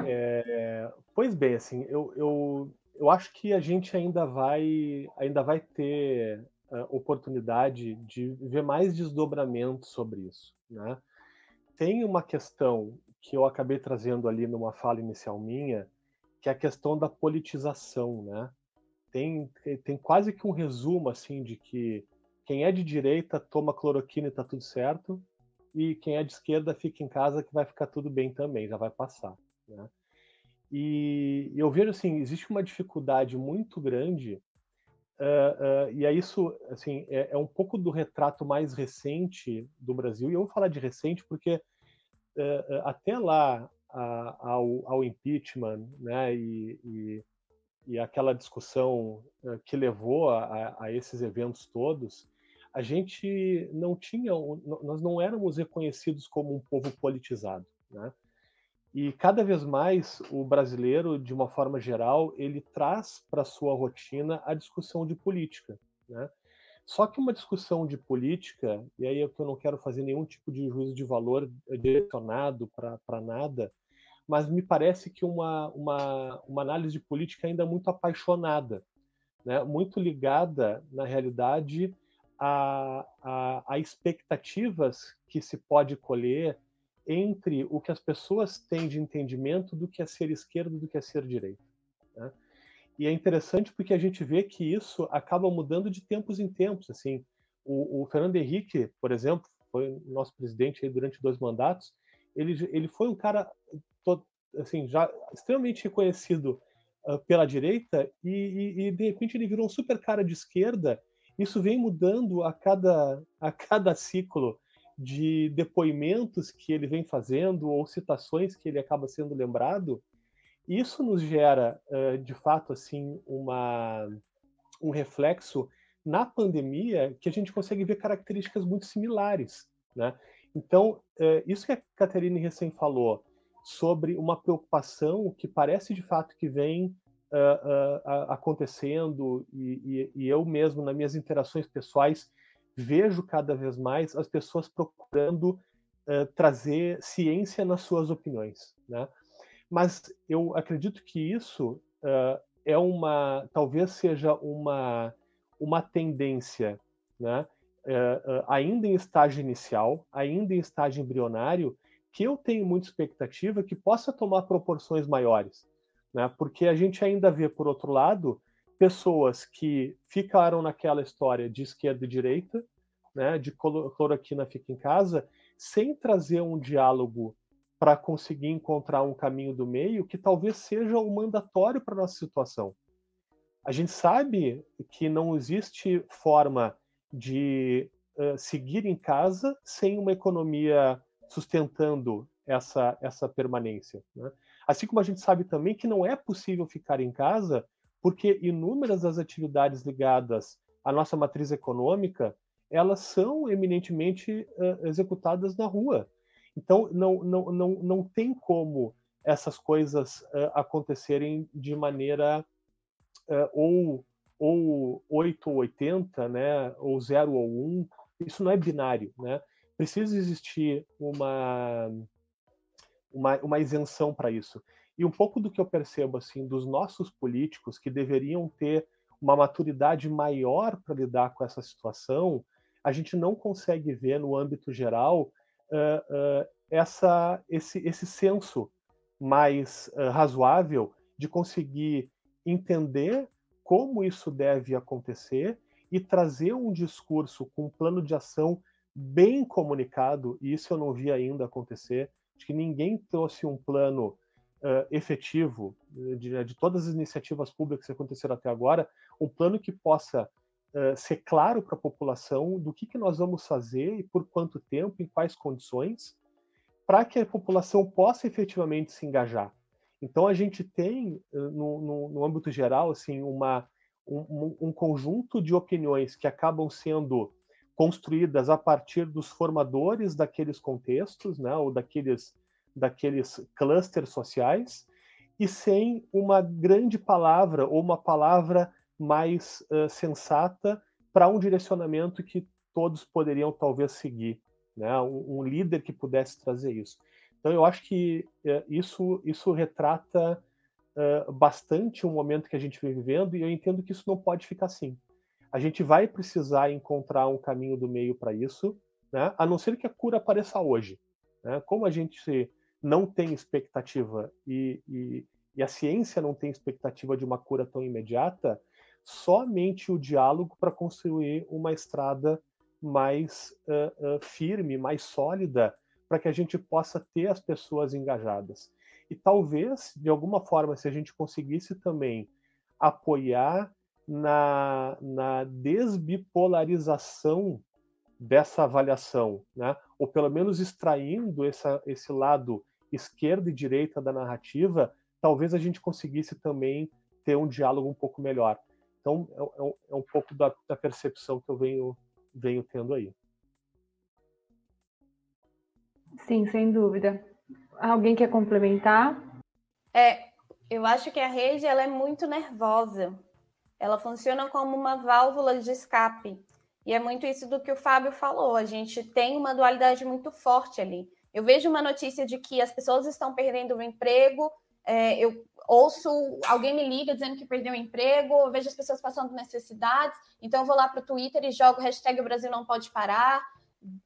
É, pois bem, assim, eu, eu, eu acho que a gente ainda vai, ainda vai ter uh, oportunidade de ver mais desdobramento sobre isso. Né? Tem uma questão que eu acabei trazendo ali numa fala inicial minha, que é a questão da politização, né? Tem, tem quase que um resumo assim de que quem é de direita toma cloroquina e tá tudo certo, e quem é de esquerda fica em casa que vai ficar tudo bem também, já vai passar, né? E eu vejo assim, existe uma dificuldade muito grande Uh, uh, e é isso, assim, é, é, um pouco do retrato mais recente do Brasil. E eu vou falar de recente porque uh, até lá a, ao, ao, impeachment, né, e, e, e aquela discussão que levou a, a, esses eventos todos, a gente não tinha, nós não éramos reconhecidos como um povo politizado, né? E cada vez mais o brasileiro, de uma forma geral, ele traz para sua rotina a discussão de política, né? Só que uma discussão de política, e aí é que eu não quero fazer nenhum tipo de juízo de valor direcionado para nada, mas me parece que uma, uma, uma análise de política ainda muito apaixonada, né? muito ligada, na realidade, a, a, a expectativas que se pode colher entre o que as pessoas têm de entendimento do que é ser esquerdo do que é ser direita. Né? E é interessante porque a gente vê que isso acaba mudando de tempos em tempos. Assim, o, o Fernando Henrique, por exemplo, foi nosso presidente durante dois mandatos. Ele, ele foi um cara assim já extremamente reconhecido uh, pela direita e, e, e, de repente ele virou um super cara de esquerda. Isso vem mudando a cada a cada ciclo de depoimentos que ele vem fazendo ou citações que ele acaba sendo lembrado, isso nos gera, de fato, assim, uma, um reflexo na pandemia que a gente consegue ver características muito similares, né? Então, isso que a Caterine recém falou sobre uma preocupação que parece de fato que vem acontecendo e, e, e eu mesmo nas minhas interações pessoais vejo cada vez mais as pessoas procurando uh, trazer ciência nas suas opiniões, né? Mas eu acredito que isso uh, é uma, talvez seja uma uma tendência, né? Uh, ainda em estágio inicial, ainda em estágio embrionário, que eu tenho muita expectativa que possa tomar proporções maiores, né? Porque a gente ainda vê, por outro lado, pessoas que ficaram naquela história de esquerda e direita, né, de cloroquina fica em casa, sem trazer um diálogo para conseguir encontrar um caminho do meio que talvez seja o mandatório para nossa situação. A gente sabe que não existe forma de uh, seguir em casa sem uma economia sustentando essa, essa permanência. Né? Assim como a gente sabe também que não é possível ficar em casa porque inúmeras das atividades ligadas à nossa matriz econômica elas são eminentemente uh, executadas na rua. Então, não, não, não, não tem como essas coisas uh, acontecerem de maneira uh, ou, ou 8 ou 80, né, ou 0 ou 1. Isso não é binário. Né? Precisa existir uma, uma, uma isenção para isso. E um pouco do que eu percebo assim dos nossos políticos que deveriam ter uma maturidade maior para lidar com essa situação, a gente não consegue ver no âmbito geral uh, uh, essa, esse, esse senso mais uh, razoável de conseguir entender como isso deve acontecer e trazer um discurso com um plano de ação bem comunicado, e isso eu não vi ainda acontecer, de que ninguém trouxe um plano uh, efetivo de, de, todas as iniciativas públicas que aconteceram até agora, um plano que possa uh, ser claro para a população do que, que nós vamos fazer e por quanto tempo, em quais condições, para que a população possa efetivamente se engajar. Então a gente tem, no, no, no âmbito geral, assim, uma, um, um, conjunto de opiniões que acabam sendo construídas a partir dos formadores daqueles contextos, né, ou daqueles, daqueles clusters sociais, e sem uma grande palavra ou uma palavra mais uh, sensata para um direcionamento que todos poderiam talvez seguir, né? Um, um, líder que pudesse trazer isso. Então eu acho que é, isso isso retrata uh, bastante o momento que a gente vem vivendo e eu entendo que isso não pode ficar assim. A gente vai precisar encontrar um caminho do meio para isso, né? A não ser que a cura apareça hoje. Né? Como a gente não tem expectativa e, e, e a ciência não tem expectativa de uma cura tão imediata, somente o diálogo para construir uma estrada mais uh, uh, firme, mais sólida, para que a gente possa ter as pessoas engajadas. E talvez, de alguma forma, se a gente conseguisse também apoiar na, na desbipolarização dessa avaliação, né? ou pelo menos extraindo essa, esse lado esquerda e direita da narrativa, talvez a gente conseguisse também ter um diálogo um pouco melhor. Então, é, é, é um pouco da, da, percepção que eu venho, venho tendo aí. Sim, sem dúvida. Alguém quer complementar? É, eu acho que a rede ela é muito nervosa. Ela funciona como uma válvula de escape. E é muito isso do que o Fábio falou. A gente tem uma dualidade muito forte ali. Eu vejo uma notícia de que as pessoas estão perdendo o emprego, é, eu ouço alguém me liga dizendo que perdeu o emprego, eu vejo as pessoas passando necessidades, então eu vou lá para o Twitter e jogo hashtag Brasil não pode parar,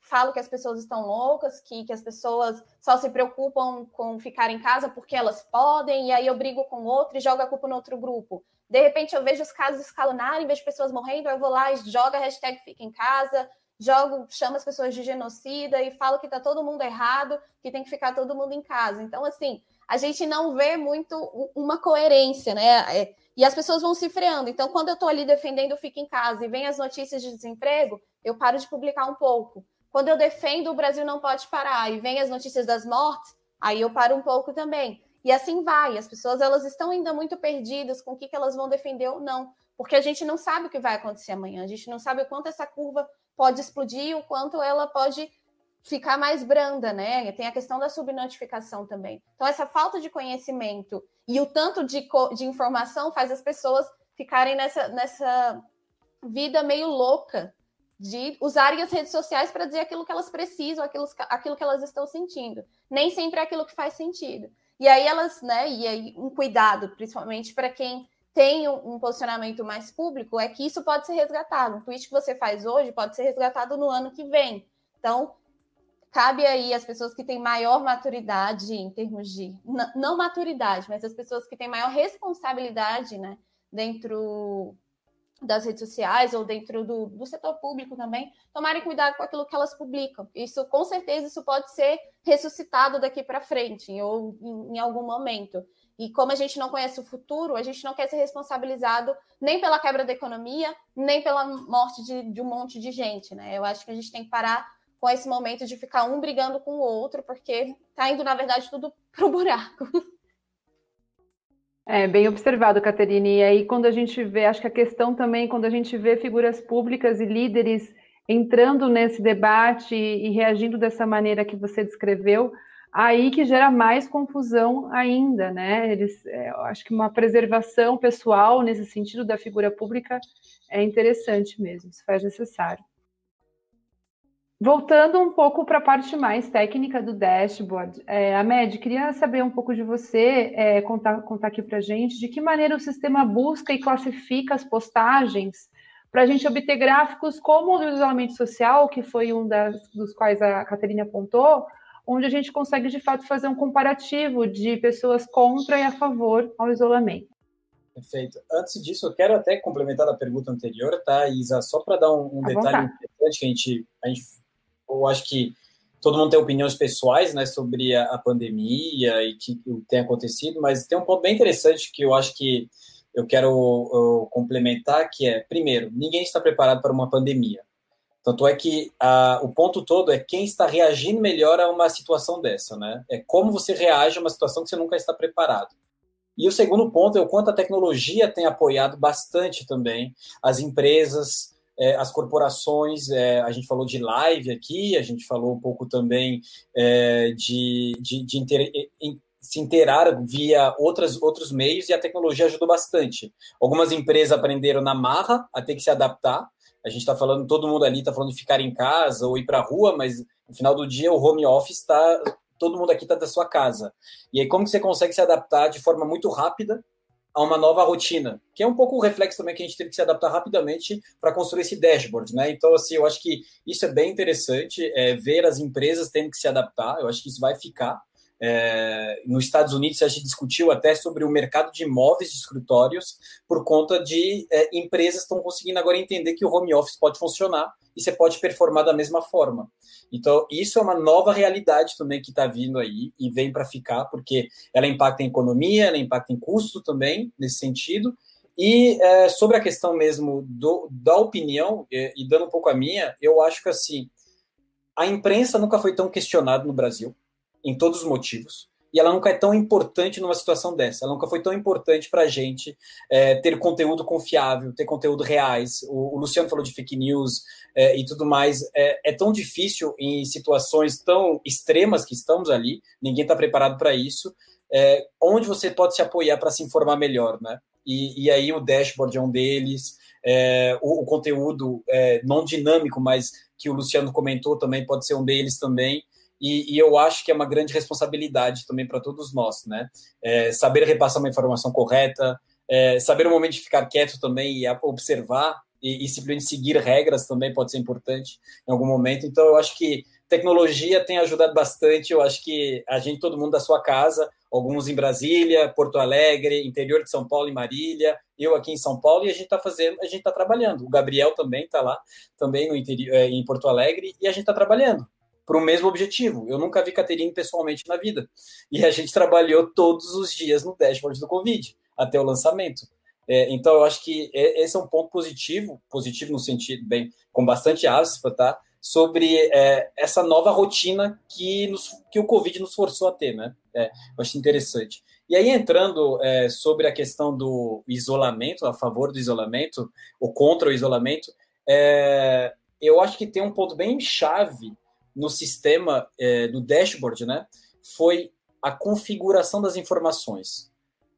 falo que as pessoas estão loucas, que, que as pessoas só se preocupam com ficar em casa porque elas podem, e aí eu brigo com outro e jogo a culpa no outro grupo. De repente eu vejo os casos escalonarem, vejo pessoas morrendo, eu vou lá e jogo a hashtag fica em casa, jogo, chamo as pessoas de genocida e falo que está todo mundo errado, que tem que ficar todo mundo em casa. Então, assim, a gente não vê muito uma coerência, né? É, e as pessoas vão se freando. Então, quando eu estou ali defendendo Fica em Casa e vem as notícias de desemprego, eu paro de publicar um pouco. Quando eu defendo o Brasil não pode parar e vem as notícias das mortes, aí eu paro um pouco também. E assim vai. As pessoas elas estão ainda muito perdidas com o que, que elas vão defender ou não, porque a gente não sabe o que vai acontecer amanhã. A gente não sabe o quanto essa curva pode explodir, o quanto ela pode ficar mais branda, né? Tem a questão da subnotificação também. Então, essa falta de conhecimento e o tanto de, de informação faz as pessoas ficarem nessa, nessa vida meio louca de usarem as redes sociais para dizer aquilo que elas precisam, aquilo, aquilo que elas estão sentindo. Nem sempre é aquilo que faz sentido. E aí elas, né? E aí um cuidado, principalmente para quem tem um posicionamento mais público, é que isso pode ser resgatado. Um tweet que você faz hoje pode ser resgatado no ano que vem. Então, cabe aí as pessoas que têm maior maturidade em termos de não maturidade, mas as pessoas que têm maior responsabilidade, né, dentro das redes sociais ou dentro do, do setor público também, tomarem cuidado com aquilo que elas publicam. Isso, com certeza, isso pode ser ressuscitado daqui para frente ou em, em algum momento. E como a gente não conhece o futuro, a gente não quer ser responsabilizado nem pela quebra da economia, nem pela morte de, de um monte de gente, né? Eu acho que a gente tem que parar com esse momento de ficar um brigando com o outro, porque tá indo, na verdade, tudo pro buraco. [laughs] É, bem observado, Caterine. E aí, quando a gente vê, acho que a questão também, quando a gente vê figuras públicas e líderes entrando nesse debate e, reagindo dessa maneira que você descreveu, aí que gera mais confusão ainda, né? Eles, é, acho que uma preservação pessoal nesse sentido da figura pública é interessante mesmo, se faz necessário. Voltando um pouco para a parte mais técnica do dashboard, é, Ahmed, queria saber um pouco de você, é, contar, contar aqui para a gente, de que maneira o sistema busca e classifica as postagens para a gente obter gráficos como o do isolamento social, que foi um das, dos quais a Caterina apontou, onde a gente consegue de fato fazer um comparativo de pessoas contra e a favor ao isolamento. Perfeito. Antes disso, eu quero até complementar a pergunta anterior, tá, Isa? Só para dar um, um detalhe importante que a gente, a gente eu acho que todo mundo tem opiniões pessoais, né, sobre a, a pandemia e que, o que tem acontecido, mas tem um ponto bem interessante que eu acho que eu quero eu, complementar, que é, primeiro, ninguém está preparado para uma pandemia. Tanto é que a, o ponto todo é quem está reagindo melhor a uma situação dessa, né? É como você reage a uma situação que você nunca está preparado. E o segundo ponto é o quanto a tecnologia tem apoiado bastante também as empresas, é, as corporações, é, a gente falou de live aqui, a gente falou um pouco também é, de, de, de inter, se interar via outras, outros meios e a tecnologia ajudou bastante. Algumas empresas aprenderam na marra a ter que se adaptar, A gente está falando, todo mundo ali está falando de ficar em casa ou ir para a rua, mas no final do dia o home office está. Todo mundo aqui está da sua casa. E aí, como que você consegue se adaptar de forma muito rápida a uma nova rotina, que é um pouco o reflexo também que a gente teve que se adaptar rapidamente para construir esse dashboard, né? Então, assim, eu acho que isso é bem interessante, é, ver as empresas tendo que se adaptar, eu acho que isso vai ficar. É, nos Estados Unidos, a gente discutiu até sobre o mercado de imóveis de escritórios, por conta de é, empresas estão conseguindo agora entender que o home office pode funcionar e você pode performar da mesma forma. Então, isso é uma nova realidade também que está vindo aí e vem para ficar, porque ela impacta em economia, ela impacta em custo também, nesse sentido. E é, sobre a questão mesmo do, da opinião, e, e dando um pouco a minha, eu acho que assim, a imprensa nunca foi tão questionada no Brasil em todos os motivos. E ela nunca é tão importante numa situação dessa. Ela nunca foi tão importante para a gente é, ter conteúdo confiável, ter conteúdo reais. O, o Luciano falou de fake news é, e tudo mais. É, é, tão difícil em situações tão extremas que estamos ali. Ninguém está preparado para isso. É, onde você pode se apoiar para se informar melhor, né? E, e, aí o dashboard é um deles. É, o, o, conteúdo é, não dinâmico, mas que o Luciano comentou também pode ser um deles também. E, e, eu acho que é uma grande responsabilidade também para todos nós, né? É, saber repassar uma informação correta, é, saber o momento de ficar quieto também e observar e, e, simplesmente seguir regras também pode ser importante em algum momento. Então, eu acho que tecnologia tem ajudado bastante. Eu acho que a gente, todo mundo da sua casa, alguns em Brasília, Porto Alegre, interior de São Paulo e Marília, eu aqui em São Paulo, e a gente está fazendo, a gente está trabalhando. O Gabriel também está lá, também no interior, é, em Porto Alegre, e a gente está trabalhando para o mesmo objetivo. Eu nunca vi Caterine pessoalmente na vida. E a gente trabalhou todos os dias no dashboard do Covid, até o lançamento. É, então, eu acho que esse é um ponto positivo, positivo no sentido, bem, com bastante aspas, tá? Sobre é, essa nova rotina que, nos, que o Covid nos forçou a ter, né? É, eu acho interessante. E aí, entrando é, sobre a questão do isolamento, a favor do isolamento, ou contra o isolamento, é, eu acho que tem um ponto bem chave no sistema é, do dashboard, né, foi a configuração das informações.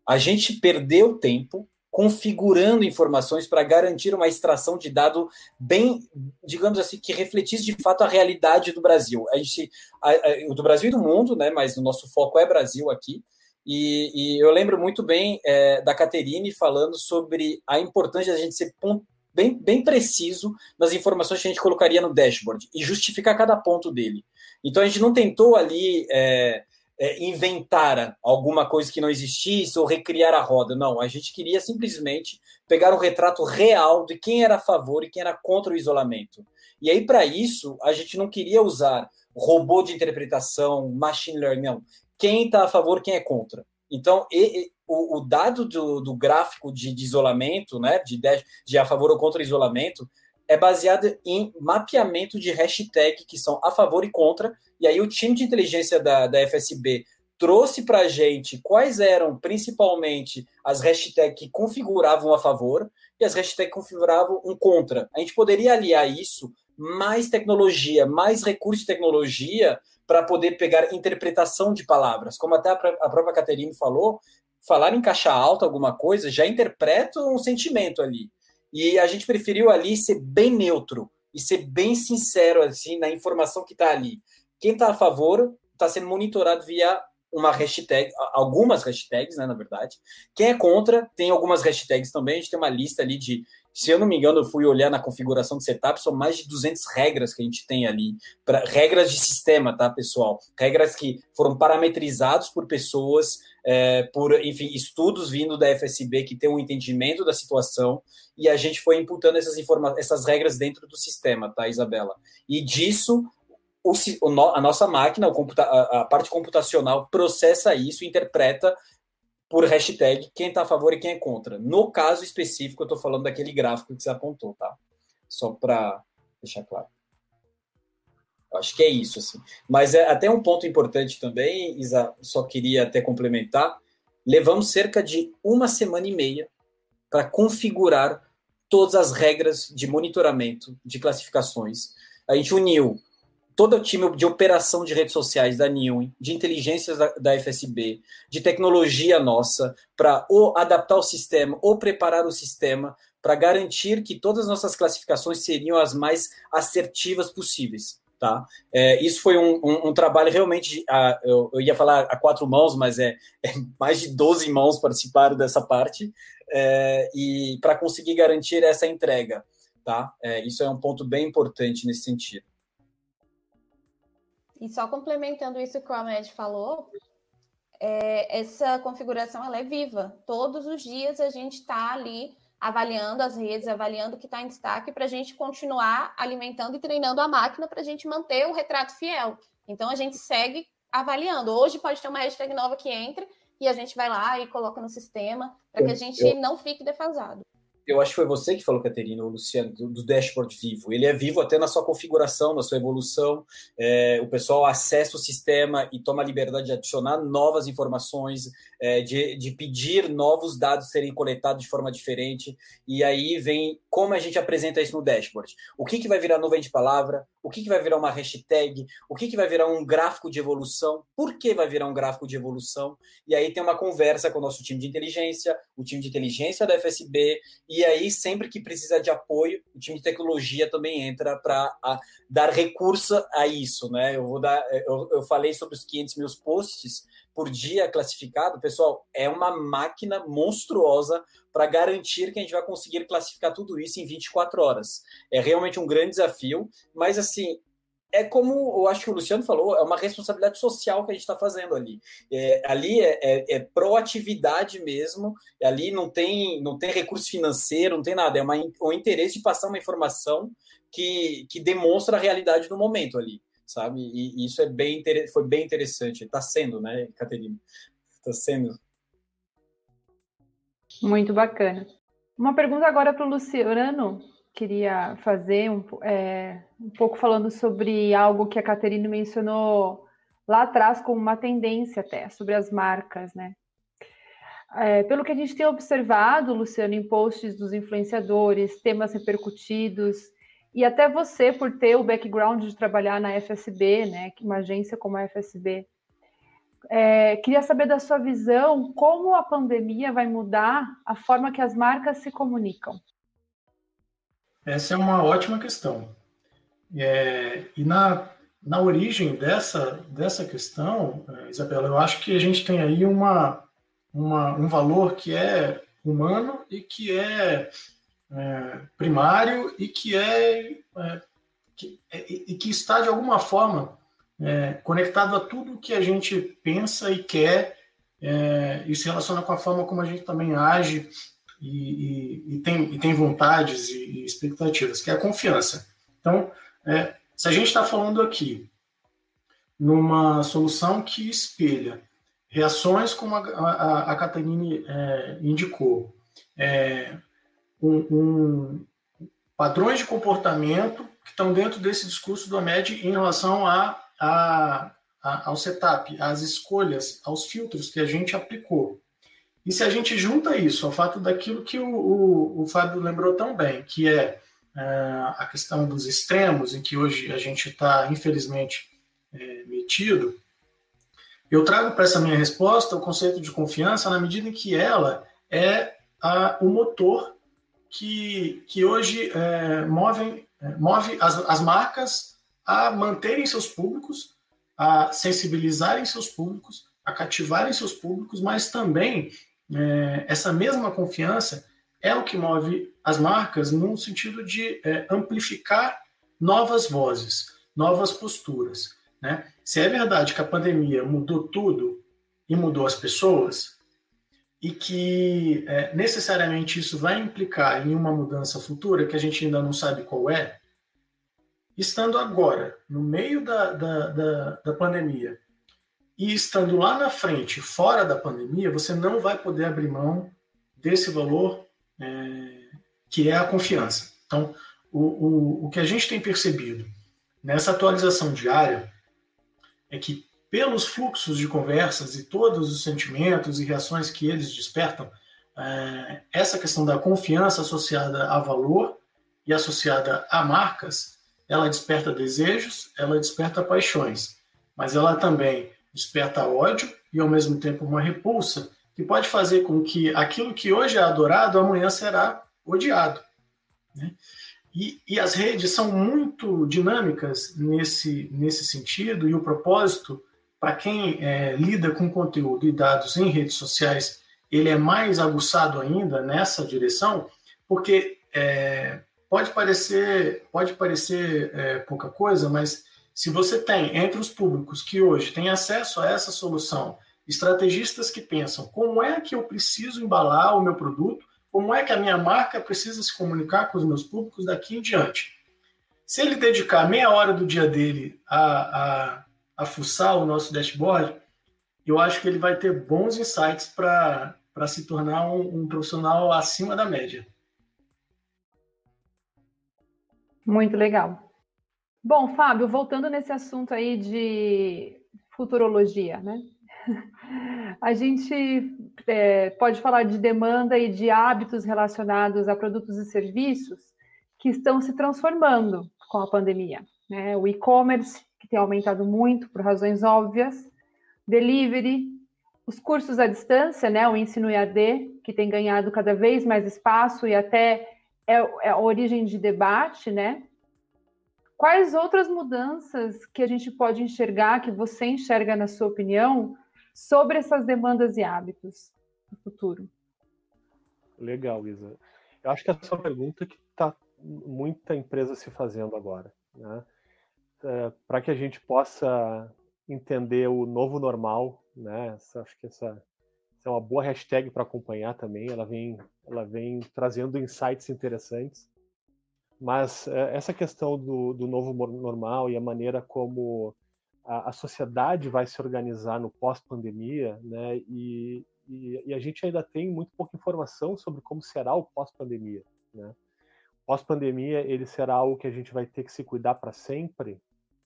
A gente perdeu tempo configurando informações para garantir uma extração de dado bem, digamos assim, que refletisse de fato a realidade do Brasil. A gente, a, a, do Brasil e do mundo, né? Mas o nosso foco é Brasil aqui. E, e eu lembro muito bem é, da Caterine falando sobre a importância da gente ser bem, bem preciso nas informações que a gente colocaria no dashboard e justificar cada ponto dele. Então a gente não tentou ali é, é, inventar alguma coisa que não existisse ou recriar a roda. Não, a gente queria simplesmente pegar um retrato real de quem era a favor e quem era contra o isolamento. E aí, para isso, a gente não queria usar robô de interpretação, machine learning, não. Quem está a favor, quem é contra. Então, e, o, o dado do, do, gráfico de, de, isolamento, né, de, de a favor ou contra isolamento, é baseado em mapeamento de hashtag que são a favor e contra. E aí o time de inteligência da, da FSB trouxe para a gente quais eram principalmente as hashtags que configuravam a favor e as hashtags que configuravam um contra. A gente poderia aliar isso, mais tecnologia, mais recurso de tecnologia para poder pegar interpretação de palavras. Como até a própria Caterine falou, falar em caixa alta alguma coisa já interpreta um sentimento ali. E a gente preferiu ali ser bem neutro e ser bem sincero assim na informação que está ali. Quem está a favor está sendo monitorado via uma hashtag, algumas hashtags, né, na verdade. Quem é contra tem algumas hashtags também. A gente tem uma lista ali de se eu não me engano, eu fui olhar na configuração de setup, são mais de 200 regras que a gente tem ali, pra, regras de sistema, tá, pessoal? Regras que foram parametrizados por pessoas, é, por, enfim, estudos vindo da FSB que tem um entendimento da situação, e a gente foi imputando essas, informa essas regras dentro do sistema, tá, Isabela? E disso, o, a nossa máquina, a, a parte computacional, processa isso, interpreta por hashtag quem está a favor e quem é contra. No caso específico, eu estou falando daquele gráfico que você apontou, tá? Só para deixar claro. Eu acho que é isso, assim. Mas é até um ponto importante também, Isa, só queria até complementar. Levamos cerca de uma semana e meia para configurar todas as regras de monitoramento de classificações. A gente uniu todo o time de operação de redes sociais da Newin, de inteligências da, da FSB, de tecnologia nossa, para ou adaptar o sistema ou preparar o sistema para garantir que todas as nossas classificações seriam as mais assertivas possíveis. Tá? É, isso foi um, um, um trabalho realmente, a, eu, eu, ia falar a quatro mãos, mas é, é mais de 12 mãos participaram dessa parte, é, e para conseguir garantir essa entrega. Tá? É, isso é um ponto bem importante nesse sentido. E só complementando isso que o Ahmed falou, é, essa configuração ela é viva. Todos os dias a gente está ali avaliando as redes, avaliando o que está em destaque para a gente continuar alimentando e treinando a máquina para a gente manter o retrato fiel. Então a gente segue avaliando. Hoje pode ter uma hashtag nova que entre e a gente vai lá e coloca no sistema para que a gente eu, não fique defasado eu acho que foi você que falou, Caterina, o Luciano, do, do, dashboard vivo. Ele é vivo até na sua configuração, na sua evolução. É, o pessoal acessa o sistema e toma a liberdade de adicionar novas informações, é, de, de pedir novos dados serem coletados de forma diferente. E aí vem como a gente apresenta isso no dashboard. O que, que vai virar nuvem de palavra? O que, que vai virar uma hashtag? O que, que vai virar um gráfico de evolução? Por que vai virar um gráfico de evolução? E aí tem uma conversa com o nosso time de inteligência, o time de inteligência da FSB e aí, sempre que precisa de apoio, o time de tecnologia também entra para dar recurso a isso. Né? Eu vou dar, eu, eu falei sobre os 500 mil posts por dia classificado. Pessoal, é uma máquina monstruosa para garantir que a gente vai conseguir classificar tudo isso em 24 horas. É realmente um grande desafio, mas assim, é como eu acho que o Luciano falou, é uma responsabilidade social que a gente está fazendo ali. É, ali é, é, é, proatividade mesmo, ali não tem, não tem recurso financeiro, não tem nada, é uma, o interesse de passar uma informação que, que demonstra a realidade do momento ali, sabe? E, e isso é bem, foi bem interessante. Está sendo, né, Caterina? Está sendo. Muito bacana. Uma pergunta agora para o Luciano queria fazer um, é, um pouco falando sobre algo que a Caterina mencionou lá atrás como uma tendência até, sobre as marcas, né? É, pelo que a gente tem observado, Luciano, em posts dos influenciadores, temas repercutidos, e até você, por ter o background de trabalhar na FSB, né, uma agência como a FSB, é, queria saber da sua visão como a pandemia vai mudar a forma que as marcas se comunicam. Essa é uma ótima questão. É, e na, na origem dessa, dessa questão, é, Isabela, eu acho que a gente tem aí uma, uma, um valor que é humano e que é, é primário e que é, é que, é, e que está de alguma forma é, conectado a tudo que a gente pensa e quer e se relaciona com a forma como a gente também age e, e, e, tem, e tem vontades e, e, expectativas, que é a confiança. Então, é, se a gente está falando aqui numa solução que espelha reações como a, a, a Catarine é, indicou, é, um, um, padrões de comportamento que estão dentro desse discurso do AMED em relação a, a, a, ao setup, às escolhas, aos filtros que a gente aplicou. E se a gente junta isso ao fato daquilo que o, o, o Fábio lembrou tão bem, que é, é a questão dos extremos, em que hoje a gente está, infelizmente, é, metido, eu trago para essa minha resposta o conceito de confiança na medida em que ela é a, o motor que, que hoje é, move, é, move as, as marcas a manterem seus públicos, a sensibilizarem seus públicos, a cativarem seus públicos, mas também é, essa mesma confiança é o que move as marcas no sentido de é, amplificar novas vozes, novas posturas. Né? Se é verdade que a pandemia mudou tudo e mudou as pessoas, e que é, necessariamente isso vai implicar em uma mudança futura que a gente ainda não sabe qual é, estando agora, no meio da, da, da, da pandemia, e estando lá na frente, fora da pandemia, você não vai poder abrir mão desse valor é, que é a confiança. Então, o, o, o que a gente tem percebido nessa atualização diária é que, pelos fluxos de conversas e todos os sentimentos e reações que eles despertam, é, essa questão da confiança associada a valor e associada a marcas, ela desperta desejos, ela desperta paixões, mas ela também desperta ódio e ao mesmo tempo uma repulsa que pode fazer com que aquilo que hoje é adorado amanhã será odiado. Né? E, e, as redes são muito dinâmicas nesse, nesse sentido, e o propósito, para quem é, lida com conteúdo e dados em redes sociais, ele é mais aguçado ainda nessa direção, porque é, pode parecer, pode parecer é, pouca coisa, mas se você tem entre os públicos que hoje têm acesso a essa solução, estrategistas que pensam como é que eu preciso embalar o meu produto, como é que a minha marca precisa se comunicar com os meus públicos daqui em diante. Se ele dedicar meia hora do dia dele a, a, a fuçar o nosso dashboard, eu acho que ele vai ter bons insights para se tornar um, um profissional acima da média. Muito legal. Bom, Fábio, voltando nesse assunto aí de futurologia, né? [laughs] A gente é, pode falar de demanda e de hábitos relacionados a produtos e serviços que estão se transformando com a pandemia. Né? O e-commerce, que tem aumentado muito por razões óbvias, delivery, os cursos à distância, né? o ensino EAD, que tem ganhado cada vez mais espaço e até é, é a origem de debate, né? Quais outras mudanças que a gente pode enxergar, que você enxerga, na sua opinião, sobre essas demandas e hábitos no futuro? Legal, Isa. Eu acho que essa é uma pergunta que está muita empresa se fazendo agora. Né? É, Para que a gente possa entender o novo normal, né? Essa, acho que essa, essa é uma boa hashtag para acompanhar também. Ela vem, ela vem trazendo insights interessantes. Mas é, essa questão do, do novo normal e a maneira como a, a sociedade vai se organizar no pós-pandemia, né? E, e, e, a gente ainda tem muito pouca informação sobre como será o pós-pandemia, né? Pós-pandemia ele será algo que a gente vai ter que se cuidar para sempre,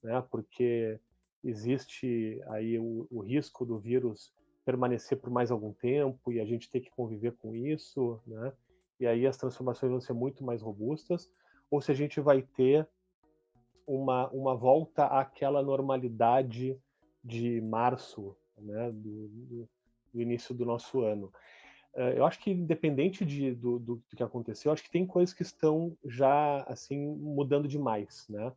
né? Porque existe aí o, o risco do vírus permanecer por mais algum tempo e a gente ter que conviver com isso, né? E aí as transformações vão ser muito mais robustas ou se a gente vai ter uma, uma volta àquela normalidade de março, né, do, do, do início do nosso ano. Uh, eu acho que independente de, do, do, do, que aconteceu, acho que tem coisas que estão já assim mudando demais, né?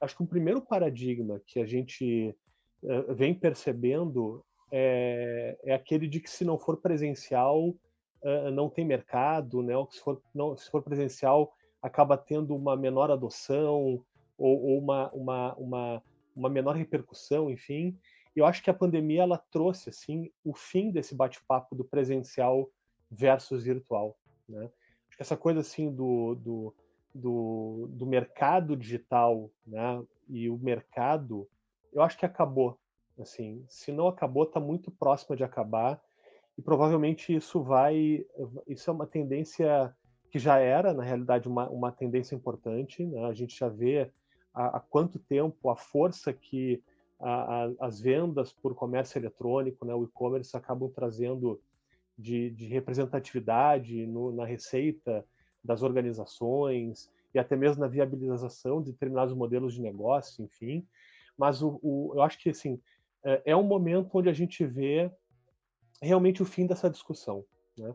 Acho que um primeiro paradigma que a gente uh, vem percebendo é, é, aquele de que se não for presencial uh, não tem mercado, né? Ou que se for, não, se for presencial acaba tendo uma menor adoção ou, ou uma, uma, uma, uma menor repercussão, enfim. Eu acho que a pandemia ela trouxe assim o fim desse bate-papo do presencial versus virtual, né? Acho que essa coisa assim do, do, do, do mercado digital, né? E o mercado, eu acho que acabou, assim. Se não acabou, está muito próximo de acabar e provavelmente isso vai, isso é uma tendência que já era, na realidade, uma, uma tendência importante. Né? A gente já vê há, há quanto tempo a força que a, a, as vendas por comércio eletrônico, né, o e-commerce, acabam trazendo de, de representatividade no, na receita das organizações e até mesmo na viabilização de determinados modelos de negócio, enfim. Mas o, o, eu acho que assim é, é um momento onde a gente vê realmente o fim dessa discussão. Né?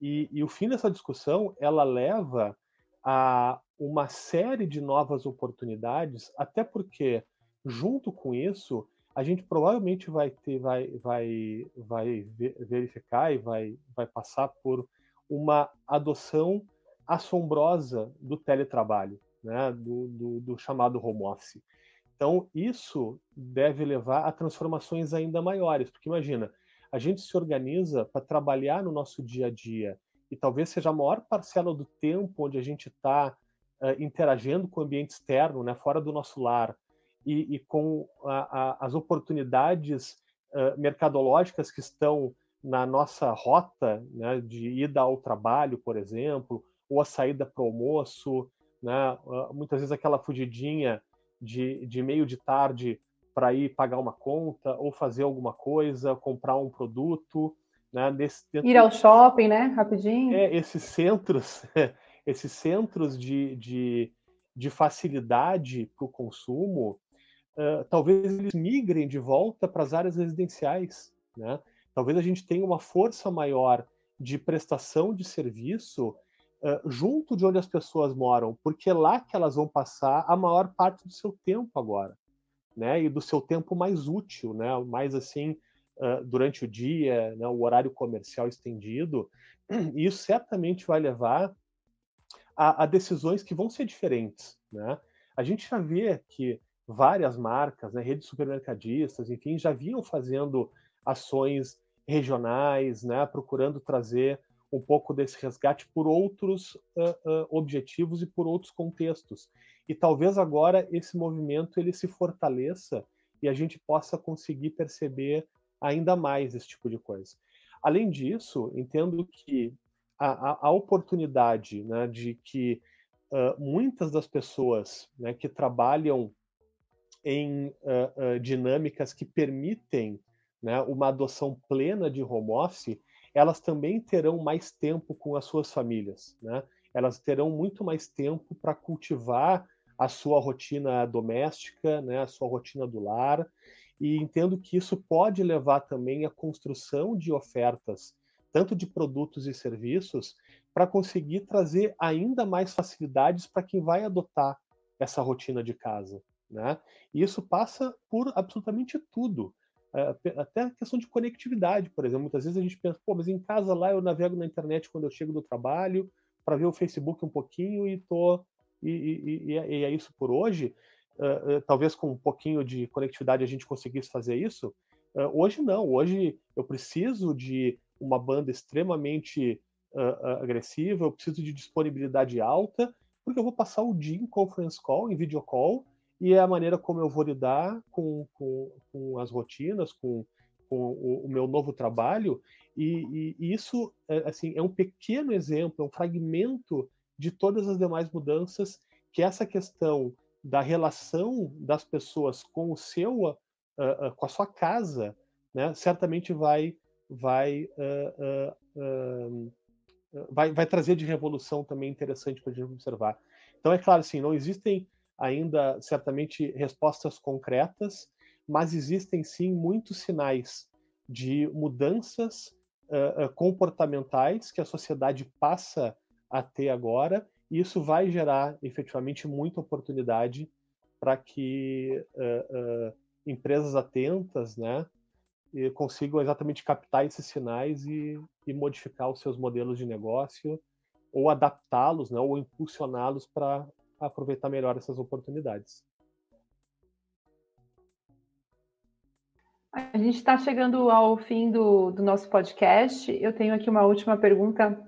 E, e o fim dessa discussão ela leva a uma série de novas oportunidades, até porque junto com isso a gente provavelmente vai ter, vai, vai, vai verificar e vai, vai passar por uma adoção assombrosa do teletrabalho, né, do, do, do chamado home office. Então, isso deve levar a transformações ainda maiores, porque imagina, a gente se organiza para trabalhar no nosso dia a dia e talvez seja a maior parcela do tempo onde a gente está uh, interagindo com o ambiente externo, né, fora do nosso lar, e, e com a, a, as oportunidades uh, mercadológicas que estão na nossa rota né, de ida ao trabalho, por exemplo, ou a saída para o almoço, né, uh, muitas vezes aquela fugidinha de, de meio de tarde para ir pagar uma conta ou fazer alguma coisa, comprar um produto. Né, nesse, Ir ao shopping, né? Rapidinho. É, esses centros, [laughs] esses centros de, de, de facilidade para o consumo, uh, talvez eles migrem de volta para as áreas residenciais. Né? Talvez a gente tenha uma força maior de prestação de serviço uh, junto de onde as pessoas moram, porque é lá que elas vão passar a maior parte do seu tempo agora, né? E do seu tempo mais útil, né? Mais assim, uh, durante o dia, né? o horário comercial estendido. E [clears throat] isso certamente vai levar a, a decisões que vão ser diferentes, né? A gente já vê que várias marcas, né, redes supermercadistas, enfim, já vinham fazendo ações regionais, né, procurando trazer um pouco desse resgate por outros uh, uh, objetivos e por outros contextos. E talvez agora esse movimento ele se fortaleça e a gente possa conseguir perceber ainda mais esse tipo de coisa. Além disso, entendo que a, a, oportunidade né, de que uh, muitas das pessoas né, que trabalham em dinâmicas que permitem né, uma adoção plena de home office, elas também terão mais tempo com as suas famílias. Né? Elas terão muito mais tempo para cultivar a sua rotina doméstica, né, a sua rotina do lar, e entendo que isso pode levar também à construção de ofertas, tanto de produtos e serviços, para conseguir trazer ainda mais facilidades para quem vai adotar essa rotina de casa. Né? E isso passa por absolutamente tudo. É, até a questão de conectividade, por exemplo. Muitas vezes a gente pensa, pô, mas em casa lá eu navego na internet quando eu chego do trabalho, para ver o Facebook um pouquinho e tô. E, e, e, é, é isso por hoje. Uh, uh, talvez com um pouquinho de conectividade a gente conseguisse fazer isso. Uh, hoje não. Hoje eu preciso de uma banda extremamente agressiva, eu preciso de disponibilidade alta, porque eu vou passar o dia em conference call, em video call, e é a maneira como eu vou lidar com, com, com as rotinas, com, com o, o, meu novo trabalho, e, e, isso é, assim, é um pequeno exemplo, é um fragmento de todas as demais mudanças que essa questão da relação das pessoas com o seu, uh, uh, com a sua casa, né, certamente vai vai, uh, vai vai trazer de revolução também interessante para a gente observar. Então é claro assim, não existem ainda certamente respostas concretas, mas existem sim muitos sinais de mudanças uh, uh, comportamentais que a sociedade passa a ter agora, e isso vai gerar efetivamente muita oportunidade para que uh, empresas atentas, né, consigam exatamente captar esses sinais e, e modificar os seus modelos de negócio ou adaptá-los, né, ou impulsioná-los para aproveitar melhor essas oportunidades. A gente está chegando ao fim do, do nosso podcast. Eu tenho aqui uma última pergunta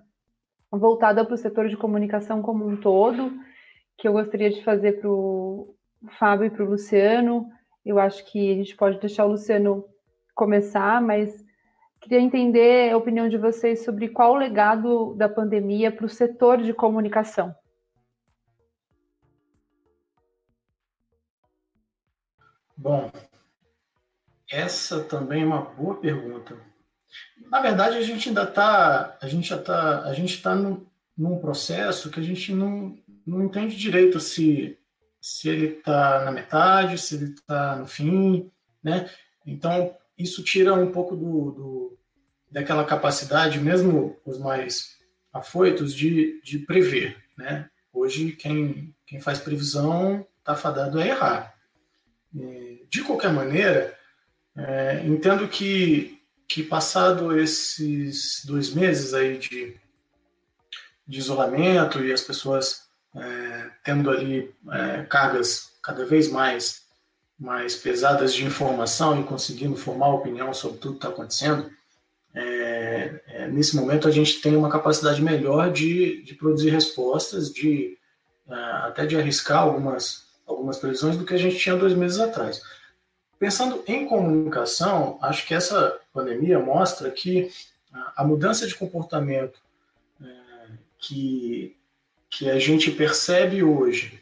voltada para o setor de comunicação como um todo, que eu gostaria de fazer para o Fábio e para o Luciano. Eu acho que a gente pode deixar o Luciano começar, mas queria entender a opinião de vocês sobre qual o legado da pandemia para o setor de comunicação. Bom, essa também é uma boa pergunta. Na verdade, a gente ainda está, a gente já está, a gente está num, processo que a gente não, não entende direito se se ele está na metade, se ele está no fim, né? Então isso tira um pouco do, do, daquela capacidade, mesmo os mais afoitos, de, de prever, né? Hoje quem quem faz previsão está fadado a errar. De qualquer maneira, é, entendo que, que passado esses dois meses aí de, de isolamento e as pessoas é, tendo ali é, cargas cada vez mais, mais pesadas de informação e conseguindo formar opinião sobre tudo que está acontecendo, é, é, nesse momento a gente tem uma capacidade melhor de, de produzir respostas, de é, até de arriscar algumas algumas previsões do que a gente tinha dois meses atrás. Pensando em comunicação, acho que essa pandemia mostra que a mudança de comportamento é, que, que a gente percebe hoje,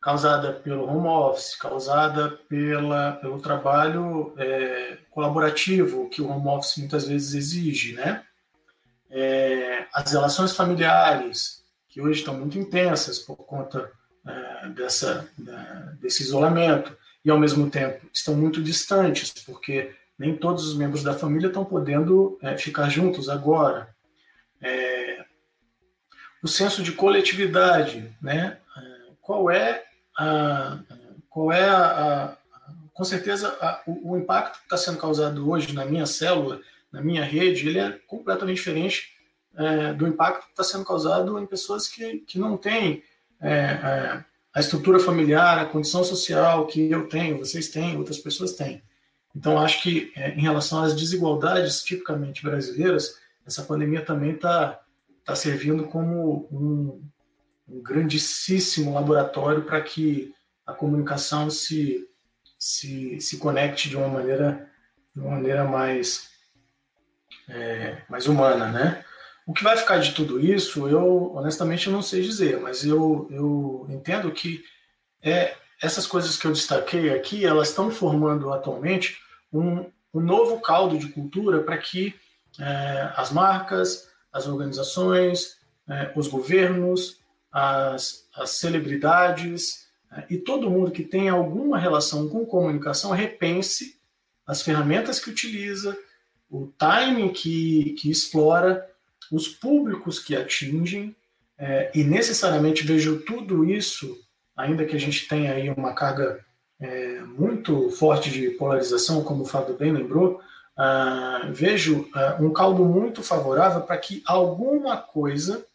causada pelo home office, causada pela, pelo trabalho é, colaborativo que o home office muitas vezes exige, né? É, as relações familiares, que hoje estão muito intensas por conta é, dessa, desse isolamento e, ao mesmo tempo, estão muito distantes, porque nem todos os membros da família estão podendo é, ficar juntos agora. É, o senso de coletividade, né? Qual é a, qual é a, a com certeza a, o, o, impacto que está sendo causado hoje na minha célula, na minha rede, ele é completamente diferente é, do impacto que está sendo causado em pessoas que, que não têm é, é, a estrutura familiar, a condição social que eu tenho, vocês têm, outras pessoas têm. Então, acho que é, em relação às desigualdades tipicamente brasileiras, essa pandemia também está tá servindo como um, um grandíssimo laboratório para que a comunicação se, se, se conecte de uma maneira, de uma maneira mais, é, mais humana, né? O que vai ficar de tudo isso, eu honestamente não sei dizer, mas eu, eu entendo que é, essas coisas que eu destaquei aqui, elas estão formando atualmente um, um novo caldo de cultura para que é, as marcas, as organizações, é, os governos, as, as celebridades é, e todo mundo que tem alguma relação com comunicação repense as ferramentas que utiliza, o timing que, que explora os públicos que atingem, é, e necessariamente vejo tudo isso, ainda que a gente tenha aí uma carga é, muito forte de polarização, como o Fábio bem lembrou, ah, vejo ah, um caldo muito favorável para que alguma coisa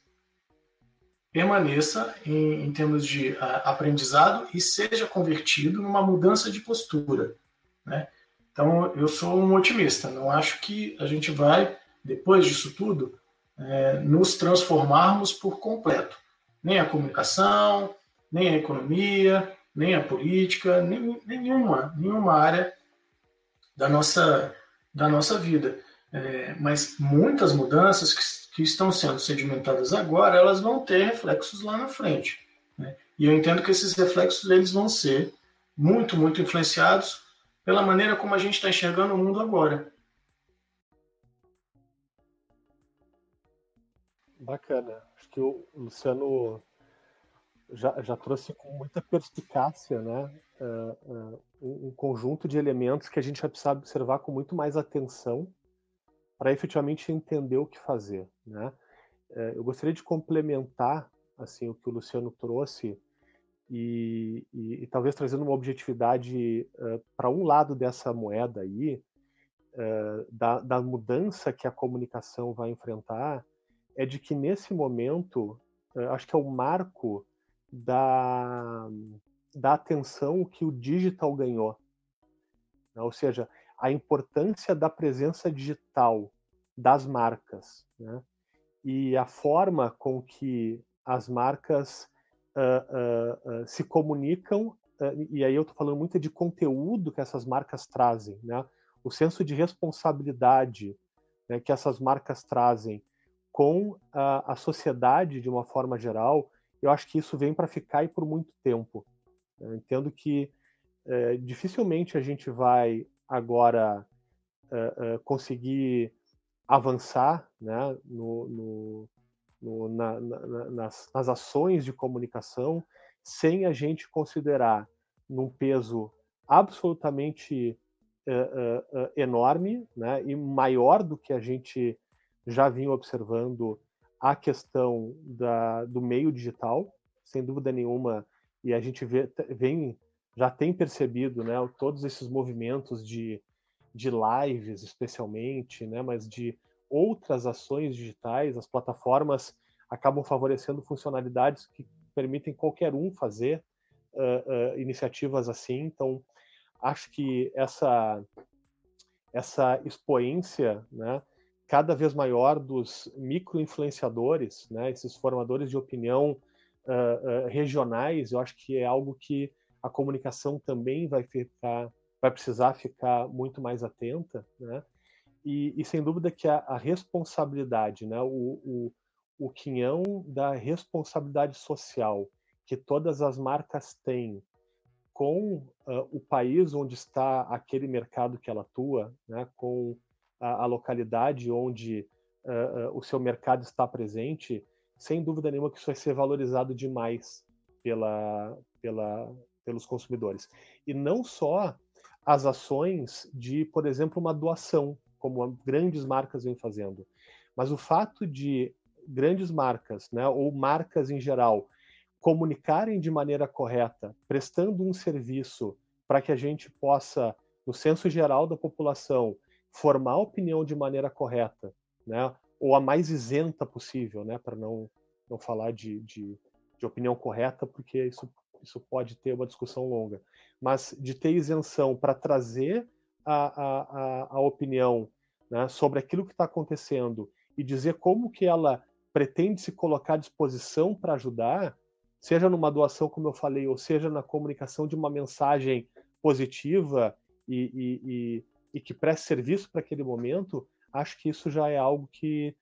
permaneça em, em termos de ah, aprendizado e seja convertido numa mudança de postura. Né? Então, eu sou um otimista, não acho que a gente vai, depois disso tudo, é, nos transformarmos por completo. Nem a comunicação, nem a economia, nem a política, nem, nenhuma, nenhuma área da nossa, da nossa vida. É, mas muitas mudanças que, que, estão sendo sedimentadas agora, elas vão ter reflexos lá na frente. Né? E eu entendo que esses reflexos eles vão ser muito, muito influenciados pela maneira como a gente está enxergando o mundo agora. Bacana. Acho que o Luciano já, já trouxe com muita perspicácia, né? Uh, uh, um, conjunto de elementos que a gente vai precisar observar com muito mais atenção para efetivamente entender o que fazer, né? Uh, eu gostaria de complementar assim o que o Luciano trouxe e, e, e talvez trazendo uma objetividade para um lado dessa moeda aí da, da mudança que a comunicação vai enfrentar é de que nesse momento, eh, acho que é o marco da, da atenção que o digital ganhou. Né? Ou seja, a importância da presença digital das marcas né? e a forma com que as marcas uh, uh, uh, se comunicam, e aí eu estou falando muito de conteúdo que essas marcas trazem, né? o senso de responsabilidade né, que essas marcas trazem com a, a sociedade de uma forma geral, eu acho que isso vem para ficar e por muito tempo. Eu entendo que é, dificilmente a gente vai agora é, é, conseguir avançar né, no, no, no na, na, nas, nas, ações de comunicação sem a gente considerar num peso absolutamente é, é, é, enorme né, e maior do que a gente já vinha observando a questão da, do meio digital, sem dúvida nenhuma, e a gente vê, vem, já tem percebido né, todos esses movimentos de, de lives, especialmente, né, mas de outras ações digitais, as plataformas acabam favorecendo funcionalidades que permitem qualquer um fazer uh, uh, iniciativas assim. Então, acho que essa essa expoência, né, cada vez maior dos micro-influenciadores, né, esses formadores de opinião uh, uh, regionais, eu acho que é algo que a comunicação também vai ficar, vai precisar ficar muito mais atenta, né? E, e sem dúvida que a, a responsabilidade, né, o, o, o quinhão da responsabilidade social que todas as marcas têm com uh, o país onde está aquele mercado que ela atua, né, com a, a localidade onde uh, uh, o seu mercado está presente, sem dúvida nenhuma que isso vai ser valorizado demais pela, pela, pelos consumidores. E não só as ações de, por exemplo, uma doação, como grandes marcas vêm fazendo, mas o fato de grandes marcas, né, ou marcas em geral, comunicarem de maneira correta, prestando um serviço para que a gente possa, no senso geral da população, formar opinião de maneira correta, né, ou a mais isenta possível, né, para não, não falar de, de, de opinião correta, porque isso, isso pode ter uma discussão longa, mas de ter isenção para trazer a, a, a, opinião né, sobre aquilo que está acontecendo e dizer como que ela pretende se colocar à disposição para ajudar, seja numa doação, como eu falei, ou seja na comunicação de uma mensagem positiva e, e, e, e que preste serviço para aquele momento, acho que isso já é algo que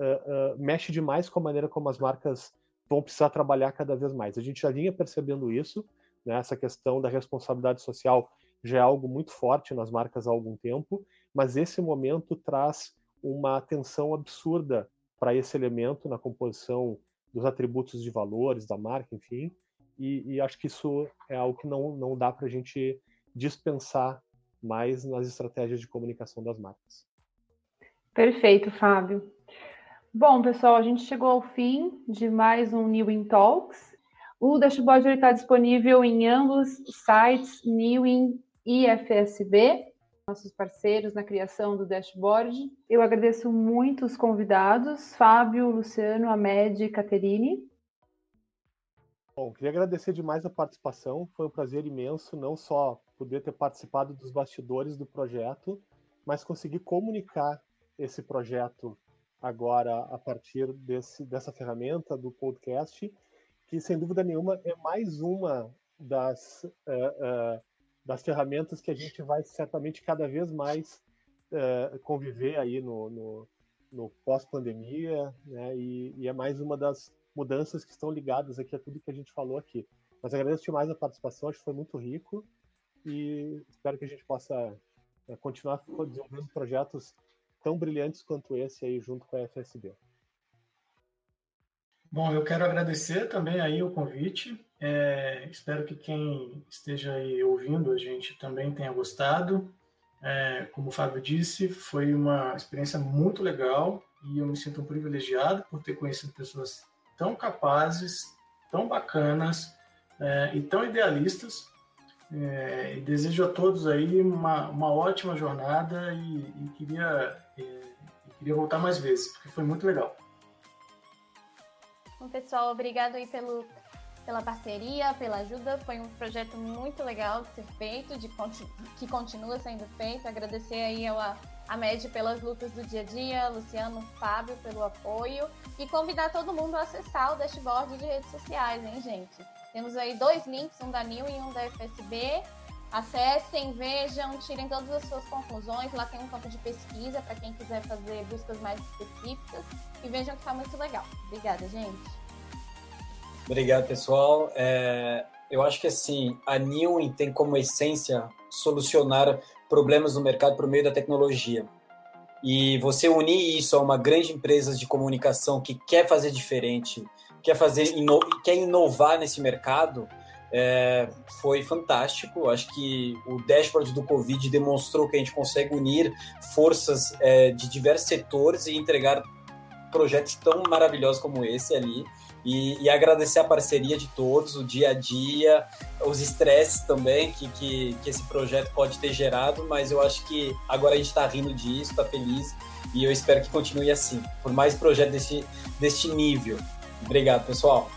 uh, uh, mexe demais com a maneira como as marcas vão precisar trabalhar cada vez mais. A gente já vinha percebendo isso, né, essa questão da responsabilidade social já é algo muito forte nas marcas há algum tempo, mas esse momento traz uma atenção absurda para esse elemento na composição dos atributos de valores da marca, enfim. E, e acho que isso é algo que não, não dá para a gente dispensar mais nas estratégias de comunicação das marcas. Perfeito, Fábio. Bom, pessoal, a gente chegou ao fim de mais um New In Talks. O dashboard está disponível em ambos sites, Newin e FSB nossos parceiros na criação do dashboard. Eu agradeço muito os convidados, Fábio, Luciano, Amed e Caterine. Bom, queria agradecer demais a participação, foi um prazer imenso não só poder ter participado dos bastidores do projeto, mas conseguir comunicar esse projeto agora a partir desse, dessa ferramenta do podcast, que sem dúvida nenhuma é mais uma das uh, uh, das ferramentas que a gente vai certamente cada vez mais uh, conviver aí no, no, no pós-pandemia, né? E, e, é mais uma das mudanças que estão ligadas aqui a tudo que a gente falou aqui. Mas agradeço demais a participação, acho que foi muito rico e espero que a gente possa uh, continuar desenvolvendo projetos tão brilhantes quanto esse aí junto com a FSB. Bom, eu quero agradecer também aí o convite. É, espero que quem esteja aí ouvindo a gente também tenha gostado. É, como o Fábio disse, foi uma experiência muito legal e eu me sinto um privilegiado por ter conhecido pessoas tão capazes, tão bacanas é, e tão idealistas. É, e desejo a todos aí uma, uma ótima jornada e, e queria, é, queria voltar mais vezes, porque foi muito legal. Bom, pessoal, obrigado aí pelo, pela parceria, pela ajuda. Foi um projeto muito legal de ser feito, de, que continua sendo feito. Agradecer aí ao, a MED pelas lutas do dia a dia, Luciano, Fábio pelo apoio e convidar todo mundo a acessar o dashboard de redes sociais, hein, gente? Temos aí dois links, um da NIL e um da FSB. Acessem, vejam, tirem todas as suas conclusões. Lá tem um campo de pesquisa para quem quiser fazer buscas mais específicas. E vejam que está muito legal. Obrigada, gente. Obrigado, pessoal. É, eu acho que assim, a Newin tem como essência solucionar problemas no mercado por meio da tecnologia. E você unir isso a uma grande empresa de comunicação que quer fazer diferente, quer fazer ino quer inovar nesse mercado, é, foi fantástico. Acho que o dashboard do Covid demonstrou que a gente consegue unir forças é, de diversos setores e entregar projetos tão maravilhosos como esse ali. E, e, agradecer a parceria de todos, o dia a dia, os estresses também que, que, que esse projeto pode ter gerado, mas eu acho que agora a gente está rindo disso, está feliz e eu espero que continue assim, por mais projetos desse, deste nível. Obrigado, pessoal.